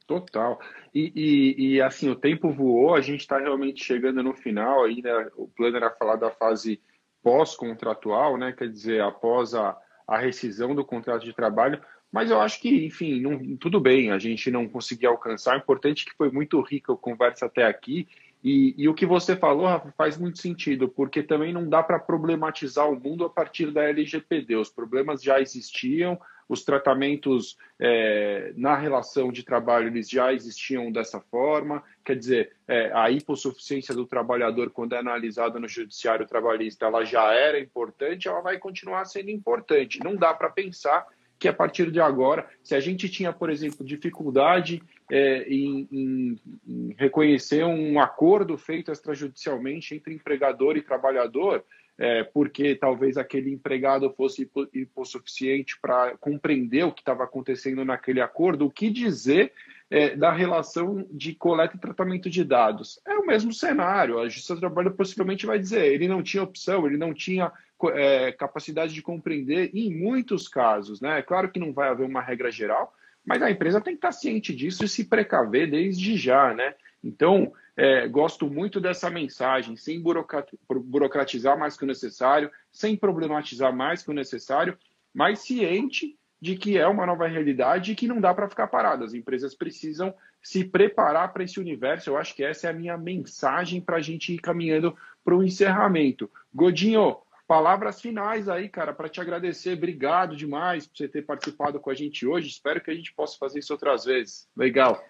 Total. E, e, e, assim, o tempo voou, a gente está realmente chegando no final aí, né? O plano era falar da fase pós-contratual, né? Quer dizer, após a, a rescisão do contrato de trabalho. Mas eu acho que, enfim, não, tudo bem, a gente não conseguiu alcançar. O importante é que foi muito rica a conversa até aqui. E, e o que você falou, Rafa, faz muito sentido, porque também não dá para problematizar o mundo a partir da LGPD. Os problemas já existiam, os tratamentos é, na relação de trabalho eles já existiam dessa forma, quer dizer, é, a hipossuficiência do trabalhador, quando é analisada no judiciário trabalhista, ela já era importante, ela vai continuar sendo importante. Não dá para pensar que a partir de agora, se a gente tinha, por exemplo, dificuldade é, em, em, em reconhecer um acordo feito extrajudicialmente entre empregador e trabalhador, é, porque talvez aquele empregado fosse hipossuficiente para compreender o que estava acontecendo naquele acordo, o que dizer é, da relação de coleta e tratamento de dados? É o mesmo cenário, a Justiça do Trabalho possivelmente vai dizer, ele não tinha opção, ele não tinha é, capacidade de compreender, em muitos casos, né? É claro que não vai haver uma regra geral, mas a empresa tem que estar ciente disso e se precaver desde já, né? Então, é, gosto muito dessa mensagem, sem burocratizar mais que o necessário, sem problematizar mais que o necessário, mas ciente de que é uma nova realidade e que não dá para ficar parado. As empresas precisam se preparar para esse universo. Eu acho que essa é a minha mensagem para a gente ir caminhando para o encerramento. Godinho, palavras finais aí, cara, para te agradecer. Obrigado demais por você ter participado com a gente hoje. Espero que a gente possa fazer isso outras vezes. Legal.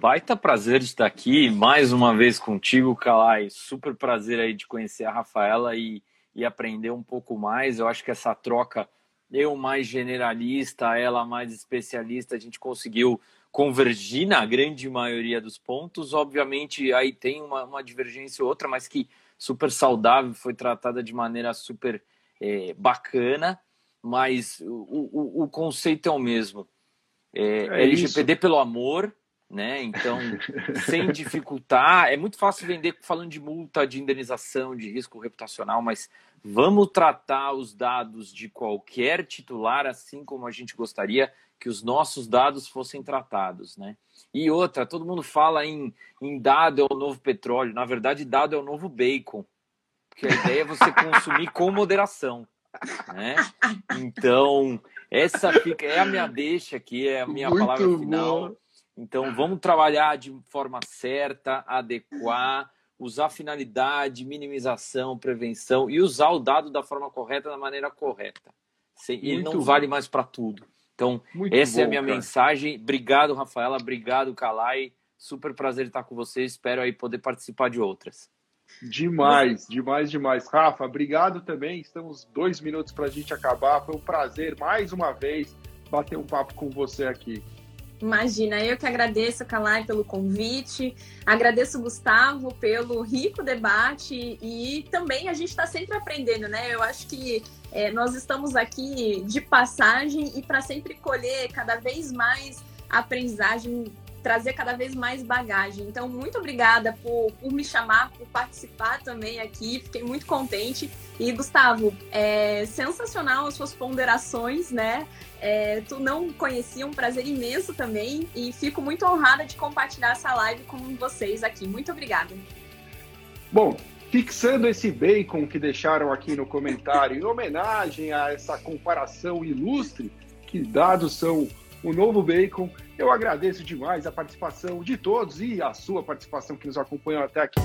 Baita prazer de estar aqui mais uma vez contigo, Calai. Super prazer aí de conhecer a Rafaela e, e aprender um pouco mais. Eu acho que essa troca, eu mais generalista, ela mais especialista, a gente conseguiu convergir na grande maioria dos pontos. Obviamente, aí tem uma, uma divergência ou outra, mas que super saudável, foi tratada de maneira super é, bacana. Mas o, o, o, conceito é o mesmo. É, é LGPD isso. pelo amor, né? Então, sem dificultar, é muito fácil vender falando de multa, de indenização, de risco reputacional, mas vamos tratar os dados de qualquer titular assim como a gente gostaria que os nossos dados fossem tratados, né? E outra, todo mundo fala em, em dado é o novo petróleo, na verdade, dado é o novo bacon, porque a ideia é você consumir com moderação, né? Então, essa fica, é a minha deixa aqui, é a minha Muito palavra final. Então, vamos trabalhar de forma certa, adequar, usar finalidade, minimização, prevenção e usar o dado da forma correta, da maneira correta. Ele não bom. vale mais para tudo. Então, Muito essa bom, é a minha cara. mensagem. Obrigado, Rafaela. Obrigado, Calai. Super prazer estar com vocês. Espero aí poder participar de outras. Demais, demais, demais. Rafa, obrigado também. Estamos dois minutos para a gente acabar. Foi um prazer, mais uma vez, bater um papo com você aqui. Imagina, eu que agradeço, Calai, pelo convite, agradeço Gustavo pelo rico debate e também a gente está sempre aprendendo, né? Eu acho que é, nós estamos aqui de passagem e para sempre colher cada vez mais aprendizagem trazer cada vez mais bagagem. Então, muito obrigada por, por me chamar, por participar também aqui. Fiquei muito contente. E, Gustavo, é sensacional as suas ponderações, né? É, tu não conhecia, um prazer imenso também. E fico muito honrada de compartilhar essa live com vocês aqui. Muito obrigada. Bom, fixando esse bacon que deixaram aqui no comentário, em homenagem a essa comparação ilustre, que dados são o novo bacon. Eu agradeço demais a participação de todos e a sua participação que nos acompanhou até aqui.